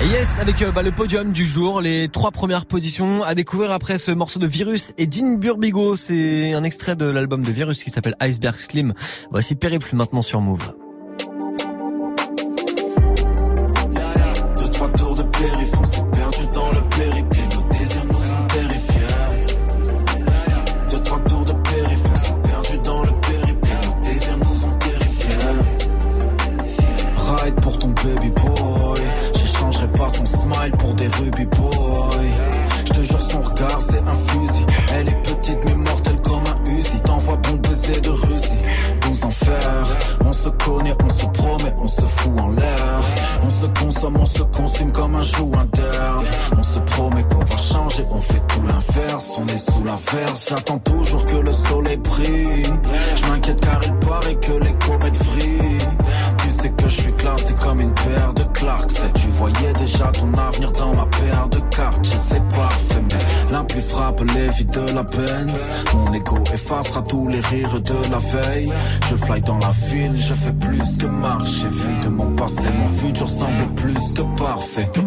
Et yes, avec euh, bah, le podium du jour, les trois premières positions à découvrir après ce morceau de Virus et Dean Burbigo. C'est un extrait de l'album de Virus qui s'appelle Iceberg Slim. Voici Périple maintenant sur Move. J'attends toujours que le soleil brille. Je m'inquiète car il paraît que les comètes vrillent. Tu sais que je suis classé comme une paire de Clarks. Tu voyais déjà ton avenir dans ma paire de cartes. Je sais parfait, mais l'impli frappe les vies de la Benz. Mon ego effacera tous les rires de la veille. Je fly dans la ville, je fais plus que marcher. Vu de mon passé, mon futur semble plus que parfait. Deux,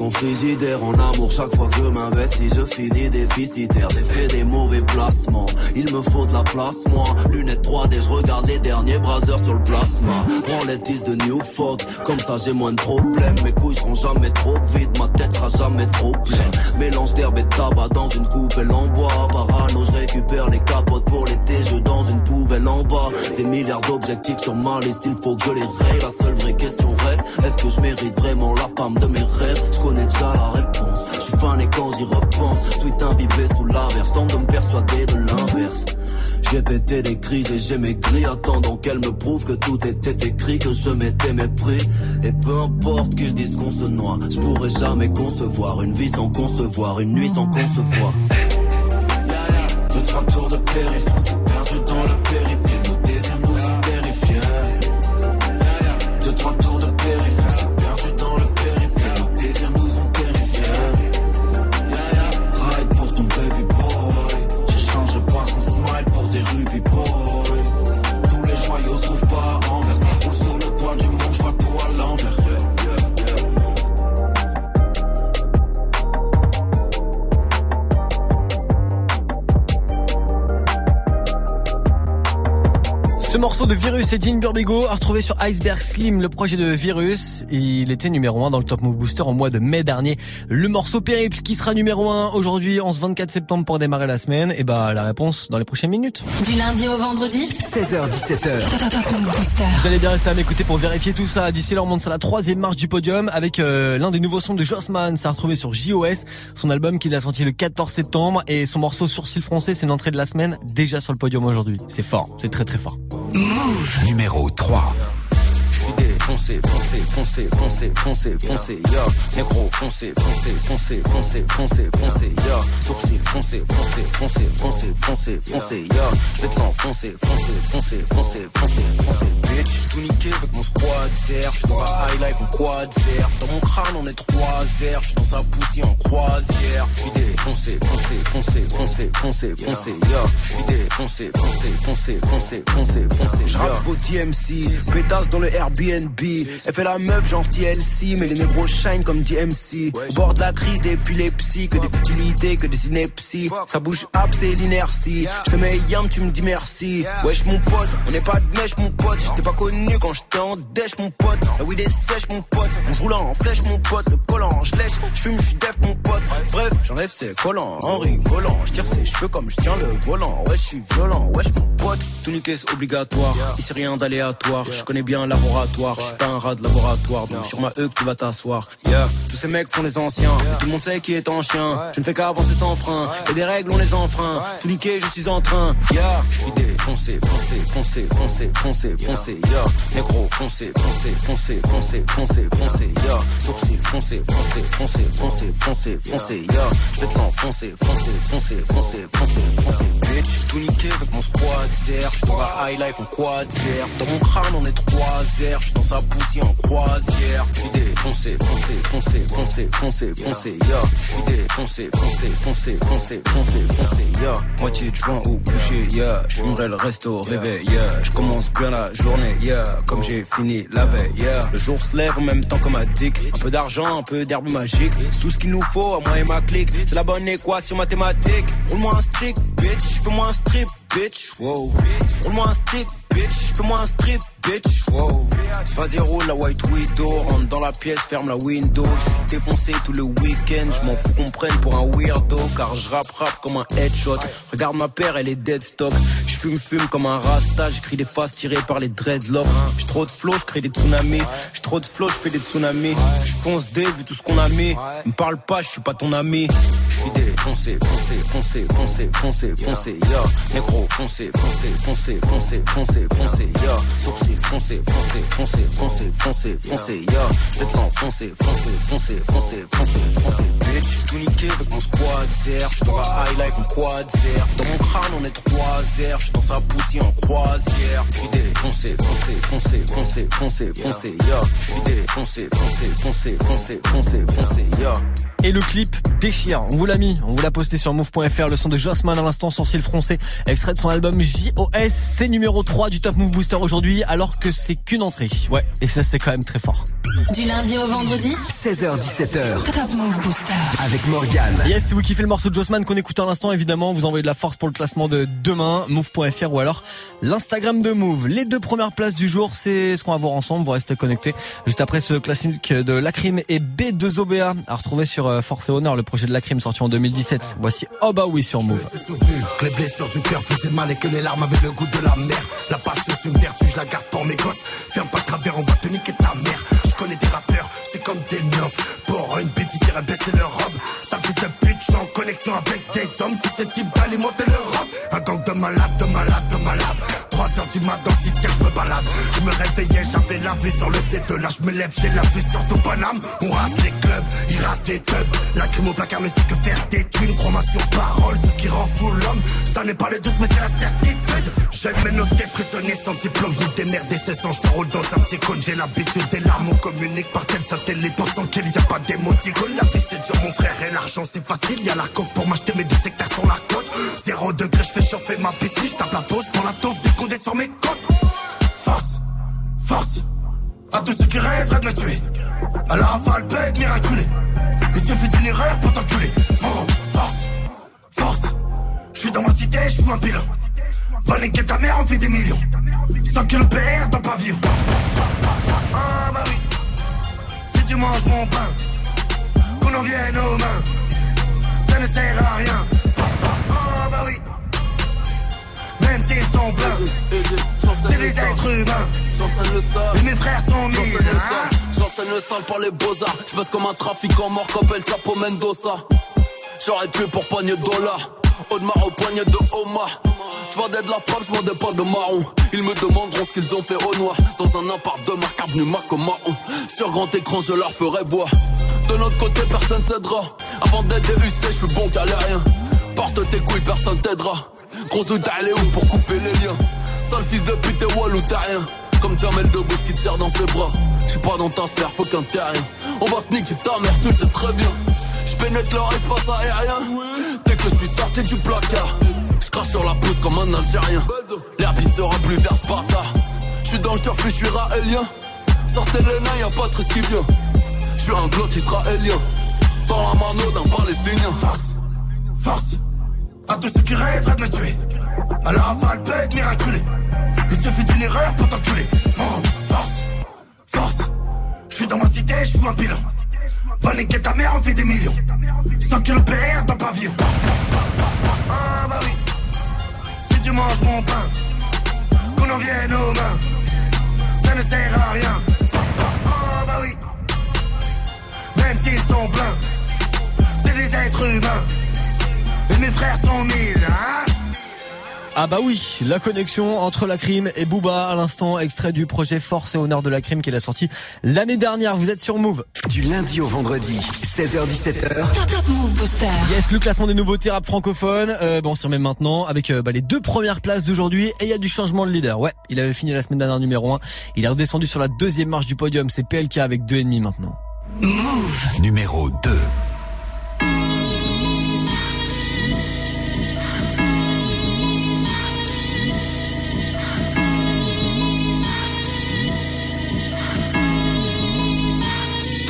son frigidaire en amour chaque fois que m'investis je finis déficitaire. J'ai fait des mauvais placements il me faut de la place, moi. Lunettes 3D, je regarde les derniers braseurs sur le plasma. Branlettes de New comme ça j'ai moins de problèmes. Mes couilles seront jamais trop vides, ma tête sera jamais trop pleine. Mélange d'herbe et de tabac dans une coupelle en bois. Parano, je récupère les capotes pour l'été, je dans une poubelle en bas. Des milliards d'objectifs sur ma liste, il faut que je les raye. La seule vraie question reste, est-ce que je mérite vraiment la femme de mes rêves? Je connais déjà la réponse, suis et quand j'y repense, sweet imbibé sous l'averse, tente de me persuader de l'inverse. J'ai pété des crises et j'ai maigri Attendant qu'elle me prouve que tout était écrit Que je m'étais mépris. Et peu importe qu'ils disent qu'on se noie Je pourrais jamais concevoir Une vie sans concevoir Une nuit sans concevoir. Trois tours de périph' et Dean Burbigo a retrouvé sur Iceberg Slim, le projet de Virus. Il était numéro 1 dans le Top Move Booster au mois de mai dernier. Le morceau Périple qui sera numéro 1 aujourd'hui, en ce 24 septembre pour démarrer la semaine. Et bah, la réponse dans les prochaines minutes. Du lundi au vendredi 16h17h. Top Move Booster. Vous allez bien rester à m'écouter pour vérifier tout ça. D'ici là, on monte sur la troisième marche du podium avec euh, l'un des nouveaux sons de Jossman. Ça a retrouvé sur JOS, son album qu'il a sorti le 14 septembre. Et son morceau Sourcil français, c'est une entrée de la semaine déjà sur le podium aujourd'hui. C'est fort, c'est très très fort. Move. Numéro 3. J'suis défoncé, foncé, foncé, foncé, foncé, foncé, ya. Négro, foncé, foncé, foncé, foncé, foncé, foncé, ya. Sourcil, foncé, foncé, foncé, foncé, foncé, foncé, ya. J'vais te l'enfoncer, foncé, foncé, foncé, foncé, foncé, bitch. J'suis tout niqué avec mon squad zer. J'suis dans la high life en quad zer. Dans mon crâne, on est trois airs. J'suis dans sa poussière en croisière. J'suis défoncé, foncé, foncé, foncé, foncé, foncé, ya. J'suis défoncé, foncé, foncé, foncé, foncé, foncé, J'rappe vos DMC, pétasse dans le Airbnb. Elle fait la meuf genre TLC, mais les négros shine comme DMC. Au bord de la crise d'épilepsie, que des futilités, que des inepties. Ça bouge up, c'est l'inertie. Je te mets yam, tu me dis merci. Wesh mon pote, on n'est pas de mèche mon pote. J'étais pas connu quand j'étais en dèche mon pote. La weed est sèche mon pote. On roule en flèche mon pote. Le collant, je lèche, je fume, je suis def mon pote. Bref, j'enlève ses collants en rigolant. Je tire ses cheveux comme je tiens le volant. Ouais, je suis violent, wesh mon pote. Tout niquer c'est obligatoire. Ici rien d'aléatoire. Je connais bien laboratoire. Je suis pas un rat de laboratoire. Donc sur ma E que tu vas t'asseoir. Yeah, tous ces mecs font les anciens. Tout le monde sait qui est en chien. Je ne fais qu'avancer sans frein. Et des règles on les enfreint. Tout niquer, je suis en train. Yeah, Je suis défoncé, foncé, foncé, foncé, foncé, foncé, ya. Négro, foncé, foncé, foncé, foncé, foncé, foncé, ya. Sourcil, foncé, foncé, foncé, foncé, foncé, foncé, ya. J'vais te l'enfoncer, foncé, foncé, foncé, foncé, foncé, bitch. J'suis tout niqué avec mon squad dans la high life en quad. Dans mon crâne, on est trois airs. J'suis dans sa poussière en croisière. J'suis défoncé, foncé, foncé, foncé, foncé, foncé, ya. J'suis défoncé, foncé, foncé, foncé, foncé, foncé, ya. Moitié de joint ou couché, ya. J'fumerai le resto, réveil, ya. J'commence bien la journée, yeah. Comme j'ai fini la veille, yeah. Le jour se lève en même temps comme un tic. Un peu d'argent, un peu d'herbe magique. C'est tout ce qu'il nous faut à moi et ma clique. C'est la bonne équation mathématique. Roule-moi un stick, bitch. Fais-moi un strip, bitch. Wow. Roule-moi un stick, bitch. Fais-moi un strip, bitch. Wow. Vas-y, roule la white widow. Rentre dans la pièce, ferme la window. J'suis défoncé tout le week-end. J'm'en fous qu'on prenne pour un weirdo. Car je rappe rap comme un headshot. Regarde ma paire, elle est dead stock. J'fume, fume comme un rasta. J'écris des faces tirées par les dreadlocks. J'ai trop de flow, j'crée des tsunamis. J'ai trop de flow, j'fais des tsunamis. J'fonce des, vu tout ce qu'on a mis. Me parle pas, j'suis pas ton ami. J'suis défoncé, foncé, foncé, foncé, foncé, foncé, ya. Négro, foncé, foncé, foncé, foncé, foncé, foncé, ya. Sourcil, foncé, foncé, foncé, foncé, foncé, foncé, ya. J'vais te l'enfoncer, foncé, foncé, foncé, foncé, foncé, bitch. J'suis tout niqué avec mon squad zer. J'suis dans la high life en quad. Dans mon crâne, on est trois airs. J'suis dans sa poussière en croisière. J'suis foncé, foncé, foncé, foncé, foncé, foncé, yo. J'suis défoncé, foncé, foncé, foncé, foncé, foncé, yo. Et le clip déchire. On vous l'a mis, on vous l'a posté sur move.fr. Le son de Jossman à l'instant, sourcil froncé, extrait de son album JOS. C'est numéro 3 du Top Move Booster aujourd'hui, alors que c'est qu'une entrée. Ouais, et ça c'est quand même très fort. Du lundi au vendredi 16h17h. Top Move Booster. Avec Morgane. Yes, si vous kiffez le morceau de Jossman qu'on écoute à l'instant, évidemment, vous envoyez de la force pour le classement de demain, move.fr ou alors l'Instagram de Move. Les deux premières places du jour, c'est ce qu'on va voir ensemble. Vous restez connectés. Juste après ce classique de Lacrim et B2OBA à retrouver sur euh, Force et Honneur, le projet de Lacrim sorti en 2017. Voici Oh bah oui sur Move. Que les blessures du cœur faisaient mal et que les larmes avaient le goût de la mer. La patience, une vertu, je la garde pour mes gosses. Ferme pas travers, on va te niquer ta mère. Je connais des rappeurs, c'est comme des neufs. Pour une bêtise, à baisser leur robe. Ça fils de pute, en connexion avec des hommes. Si c'est type d'alimenter leur robe. Un gang de malades, de malades, de malades. 3 heures du matin le cimetière, je me balade. Je me réveillais, j'avais la vue sur le tête là. Je me lève, j'ai la vue sur tout Paname. On rase les clubs, ils rasent des tubs. La crime au placard, mais c'est que faire des thunes. Crois-moi sur parole, ce qui rend fou l'homme. Ça n'est pas le doute, mais c'est la certitude. J'aime mes notes prisonnier sans diplôme. Je démerde et c'est sans, je te dans un petit cône. J'ai l'habitude des larmes, on communique par tel satellite. Pensant qu'il n'y a pas d'émoticône. La vie c'est dur, mon frère, et l'argent c'est facile. Y a la coque pour m'acheter mes deux secteurs sur la côte. Zéro degré, je fais chauffer ma piscine. Je tape la pause pour la taufe du condé sur mes. Force, force. À tous ceux qui rêveraient de me tuer. À la rafale, bête miraculée. Il suffit d'une erreur pour t'enculer. Mon gros, force, force. Je suis dans ma cité, je fume un pilon. Va niquer ta mère, on fait des millions. 100 kilos PR dans pavillon. Ah bah oui. Si tu manges mon pain, qu'on en vienne aux mains. Ça ne sert à rien. Ah bah oui. Même s'ils sont pleins, c'est des êtres humains. J'enseigne le sale. Et mes frères sont mille. J'enseigne le hein. sale. J'enseigne le sale par les beaux-arts. J'passe comme un trafiquant mort qu'appelle Chapo Mendoza. J'aurais tué pour poignée de dollars. Audemars au poignet de Oma. J'vendais de la frappe, j'vendais pas de marron. Ils me demanderont ce qu'ils ont fait au noir. Dans un appart de marque avenue Marco Marron. Sur grand écran, je leur ferai voir. De notre côté, personne s'aidera. Avant d'être DUC, j'fais bon qu'à rien. Porte tes couilles, personne t'aidera. Grosse elle est où pour couper les liens. Sale fils de pute, t'es wall ou t'as rien. Comme Jamel Debbouze qui te serre dans ses bras. J'suis pas dans ta sphère, faut qu'un terrien. On va te niquer ta mère, tu le sais très bien. J'pénètre leur espace aérien. Dès que je suis sorti du placard, j'crache sur la pousse comme un Algérien. L'herbe sera plus verte par tard. J'suis dans le turf, j'suis raélien. Sortez les nains, y'a pas de risque qui vient. J'suis un glock israélien. Dans la mano d'un palestinien. Force, force. À tous ceux qui rêveraient de me tuer. À la rafale, bête miraculée. Il suffit d'une erreur pour t'enculer. Mon force, force. Je suis dans ma cité, je fume un pilon. Va niquer ta mère, on fait des millions. 100 kilos PR dans pavillon. Ah bah oui. Si tu manges mon pain, qu'on en vienne aux mains. Ça ne sert à rien. Ah bah oui. Même s'ils sont pleins, c'est des êtres humains. Mes frères sont mille, hein Ah bah oui, la connexion entre la crime et Booba à l'instant, extrait du projet Force et Honneur de la crime qu'il a sorti l'année dernière. Vous êtes sur Move. Du lundi au vendredi, 16h17h. Top Move Booster. Yes, le classement des nouveautés rap francophones. Euh, bon, on s'y remet maintenant avec euh, bah, les deux premières places d'aujourd'hui et il y a du changement de leader. Ouais, il avait fini la semaine dernière numéro 1. Il est redescendu sur la deuxième marche du podium. C'est PLK avec deux ennemis maintenant. Move. Numéro 2.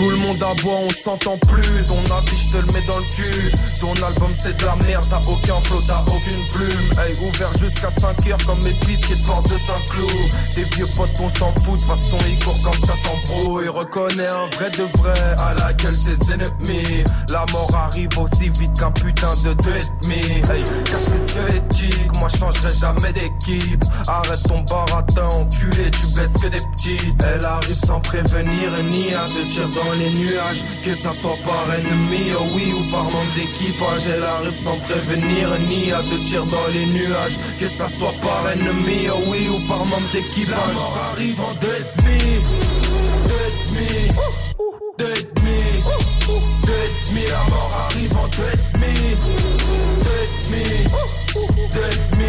Tout le monde aboie, on s'entend plus. Ton avis, je te le mets dans le cul. Ton album, c'est de la merde. T'as aucun flow, t'as aucune plume. Hey, ouvert jusqu'à 5 heures comme mes pistes qui portent de Saint-Cloud. Tes vieux potes, on s'en fout. De façon, ils courent quand ça s'embrouille. Reconnais un vrai de vrai à laquelle tes ennemis. La mort arrive aussi vite qu'un putain de deux et demi. Hey, casque squelettique, moi je changerai jamais d'équipe. Arrête ton baratin, enculé, tu blesses que des petits. Elle arrive sans prévenir ni à te tirer dans les nuages. Que ça soit par ennemi, oh oui, ou par manque d'équipage. Elle arrive sans prévenir ni à te tirer dans les nuages. Que ça soit par ennemi, oh oui, ou par manque d'équipage. La mort arrive en deux et demi. Deux et demi. Deux et demi. Deux. La mort arrive en deux et demi. Deux et demi. Deux et demi.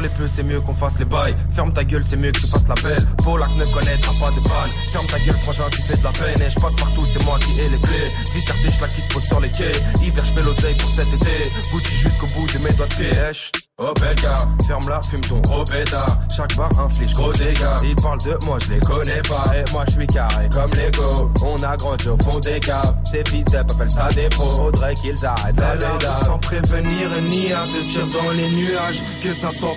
Parler peu, c'est mieux qu'on fasse les bails. Ferme ta gueule, c'est mieux que tu fasses la belle. Polak ne connaîtra pas de balle. Ferme ta gueule, frangin, tu fais de la peine. Et je passe partout, c'est moi qui ai les clés. Vis des schlacs qui se posent sur les quais. Hiver, je fais l'oseille pour cet été. Gucci jusqu'au bout de mes doigts de pied. Eh, chut. Oh bel gars, ferme-la, fume ton robéda. Chaque bar inflige gros dégâts. Ils parlent de moi, je les connais pas. Et moi, je suis carré comme Lego. On a grandi au fond des caves. Ces fils d'ep appellent ça des pros. Faudrait qu'ils arrêtent la. Sans prévenir ni à de tir dans les nuages. Que ça soit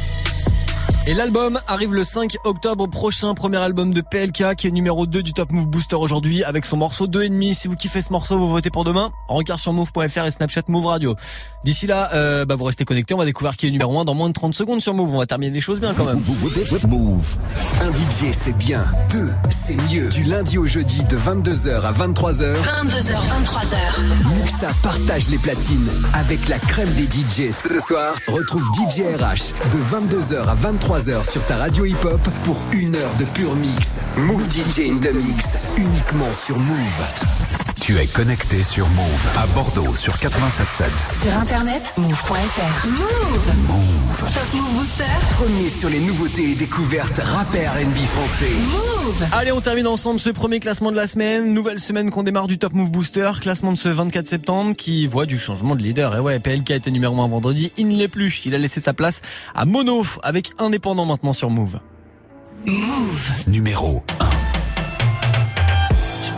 Et l'album arrive le 5 octobre prochain, premier album de PLK qui est numéro 2 du Top Move Booster aujourd'hui avec son morceau 2,5. Si vous kiffez ce morceau, vous votez pour demain. Rencard sur move.fr et Snapchat Move Radio. D'ici là, euh, bah vous restez connectés, on va découvrir qui est numéro 1 dans moins de 30 secondes sur Move. On va terminer les choses bien quand même. Move. Un DJ, c'est bien. Deux, c'est mieux. Du lundi au jeudi de 22h à 23h. 22h, 23h. Muxa partage les platines avec la crème des DJ. Ce soir, retrouve DJ RH de 22h à 23h sur ta radio hip-hop pour une heure de pur mix. Move DJ in the mix, uniquement sur Move. Tu es connecté sur Move à Bordeaux sur 87.7. Sur internet, move.fr. Move. Move. Top Move Booster. Premier sur les nouveautés et découvertes rap et R&B français. Move. Allez, on termine ensemble ce premier classement de la semaine. Nouvelle semaine qu'on démarre du Top Move Booster. Classement de ce 24 septembre qui voit du changement de leader. Et ouais, PLK était numéro 1 vendredi. Il ne l'est plus. Il a laissé sa place à Mono avec Indépendant maintenant sur Move. Move. Numéro 1.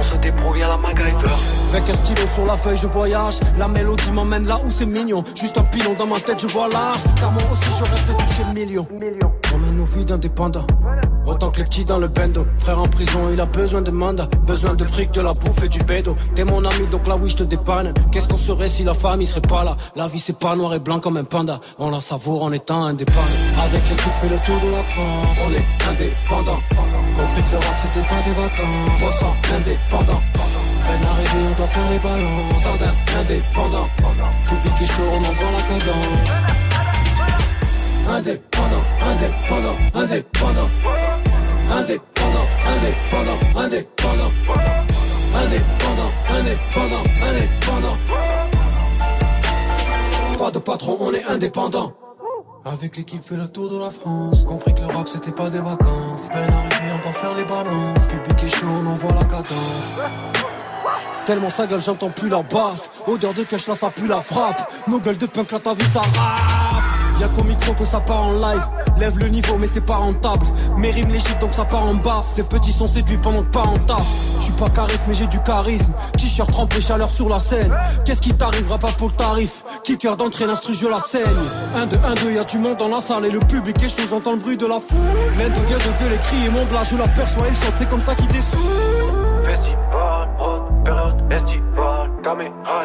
On se débrouille à la MacGyver. Avec un stylo sur la feuille, je voyage. La mélodie m'emmène là où c'est mignon. Juste un pilon dans ma tête, je vois large. Car moi aussi, je rêve de toucher le million. On mène nos vies d'indépendants. Autant que les petits dans le bendo. Frère en prison, il a besoin de mandat. Besoin de fric, de la bouffe et du bédo. T'es mon ami, donc là oui, je te dépanne. Qu'est-ce qu'on serait si la famille serait pas là? La vie, c'est pas noir et blanc comme un panda. On la savoure en étant indépendant. Avec l'équipe, fait le tour de la France. On est indépendant. Compris que le rap, c'était pas des vacances. On sent indépendant. Peine arrivée, on doit faire les balances. Indépendant. Public est chaud, on envoie la cadence. Indépendant, indépendant, indépendant. Indépendant, indépendant, indépendant. Indépendant, indépendant, indépendant. Pas de patron, on est indépendant. Avec l'équipe fait le tour de la France Compris que le rap c'était pas des vacances Peine arrivée on doit faire les balances Public est chaud on envoie la cadence Tellement sa gueule j'entends plus la basse Odeur de cash là ça pue la frappe Nos gueules de punk là t'as vu ça rap Y'a qu'au micro que ça part en live. Lève le niveau mais c'est pas rentable. Mes rimes les chiffres donc ça part en bas. Tes petits sont séduits pendant que pas en taf Je suis pas charisme mais j'ai du charisme. T-shirt trempé chaleur sur la scène. Qu'est-ce qui t'arrivera pas pour le tarif? Kicker d'entrée l'instru je la scène 1 2 1 2 y'a du monde dans la salle Et le public est chaud. J'entends le bruit de la foule L'un devient de gueuler crier mon blas Je l'aperçois il saute. C'est comme ça qu'il descend. Festival. Caméra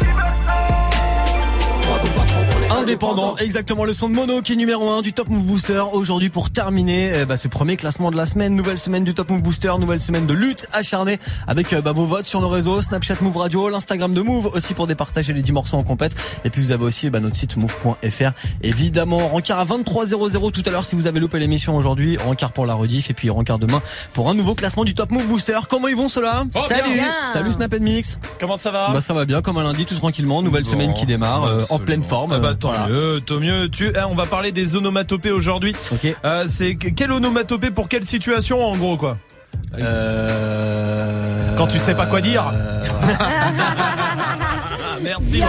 Indépendant. Exactement le son de Mono qui est numéro 1 du Top Move Booster aujourd'hui pour terminer euh, bah, ce premier classement de la semaine, nouvelle semaine du Top Move Booster, nouvelle semaine de lutte acharnée avec euh, bah, vos votes sur nos réseaux, Snapchat Move Radio, l'Instagram de Move aussi pour départager les 10 morceaux en compète. Et puis vous avez aussi bah, notre site move.fr évidemment, rencard à 23.00 tout à l'heure si vous avez loupé l'émission aujourd'hui, rencard pour la rediff et puis rencard demain pour un nouveau classement du Top Move Booster. Comment ils vont ceux-là? Oh, Salut. Bien. Salut Snap Mix. Comment ça va? Bah ça va bien comme un lundi tout tranquillement, nouvelle Bon, semaine qui démarre euh, en pleine forme. Ah bah, euh, tant voilà. mieux, tant mieux. Tu, eh, on va parler des onomatopées aujourd'hui. Euh, c'est que- quelle onomatopée pour quelle situation en gros quoi? Euh... Quand tu sais pas quoi dire. Merci.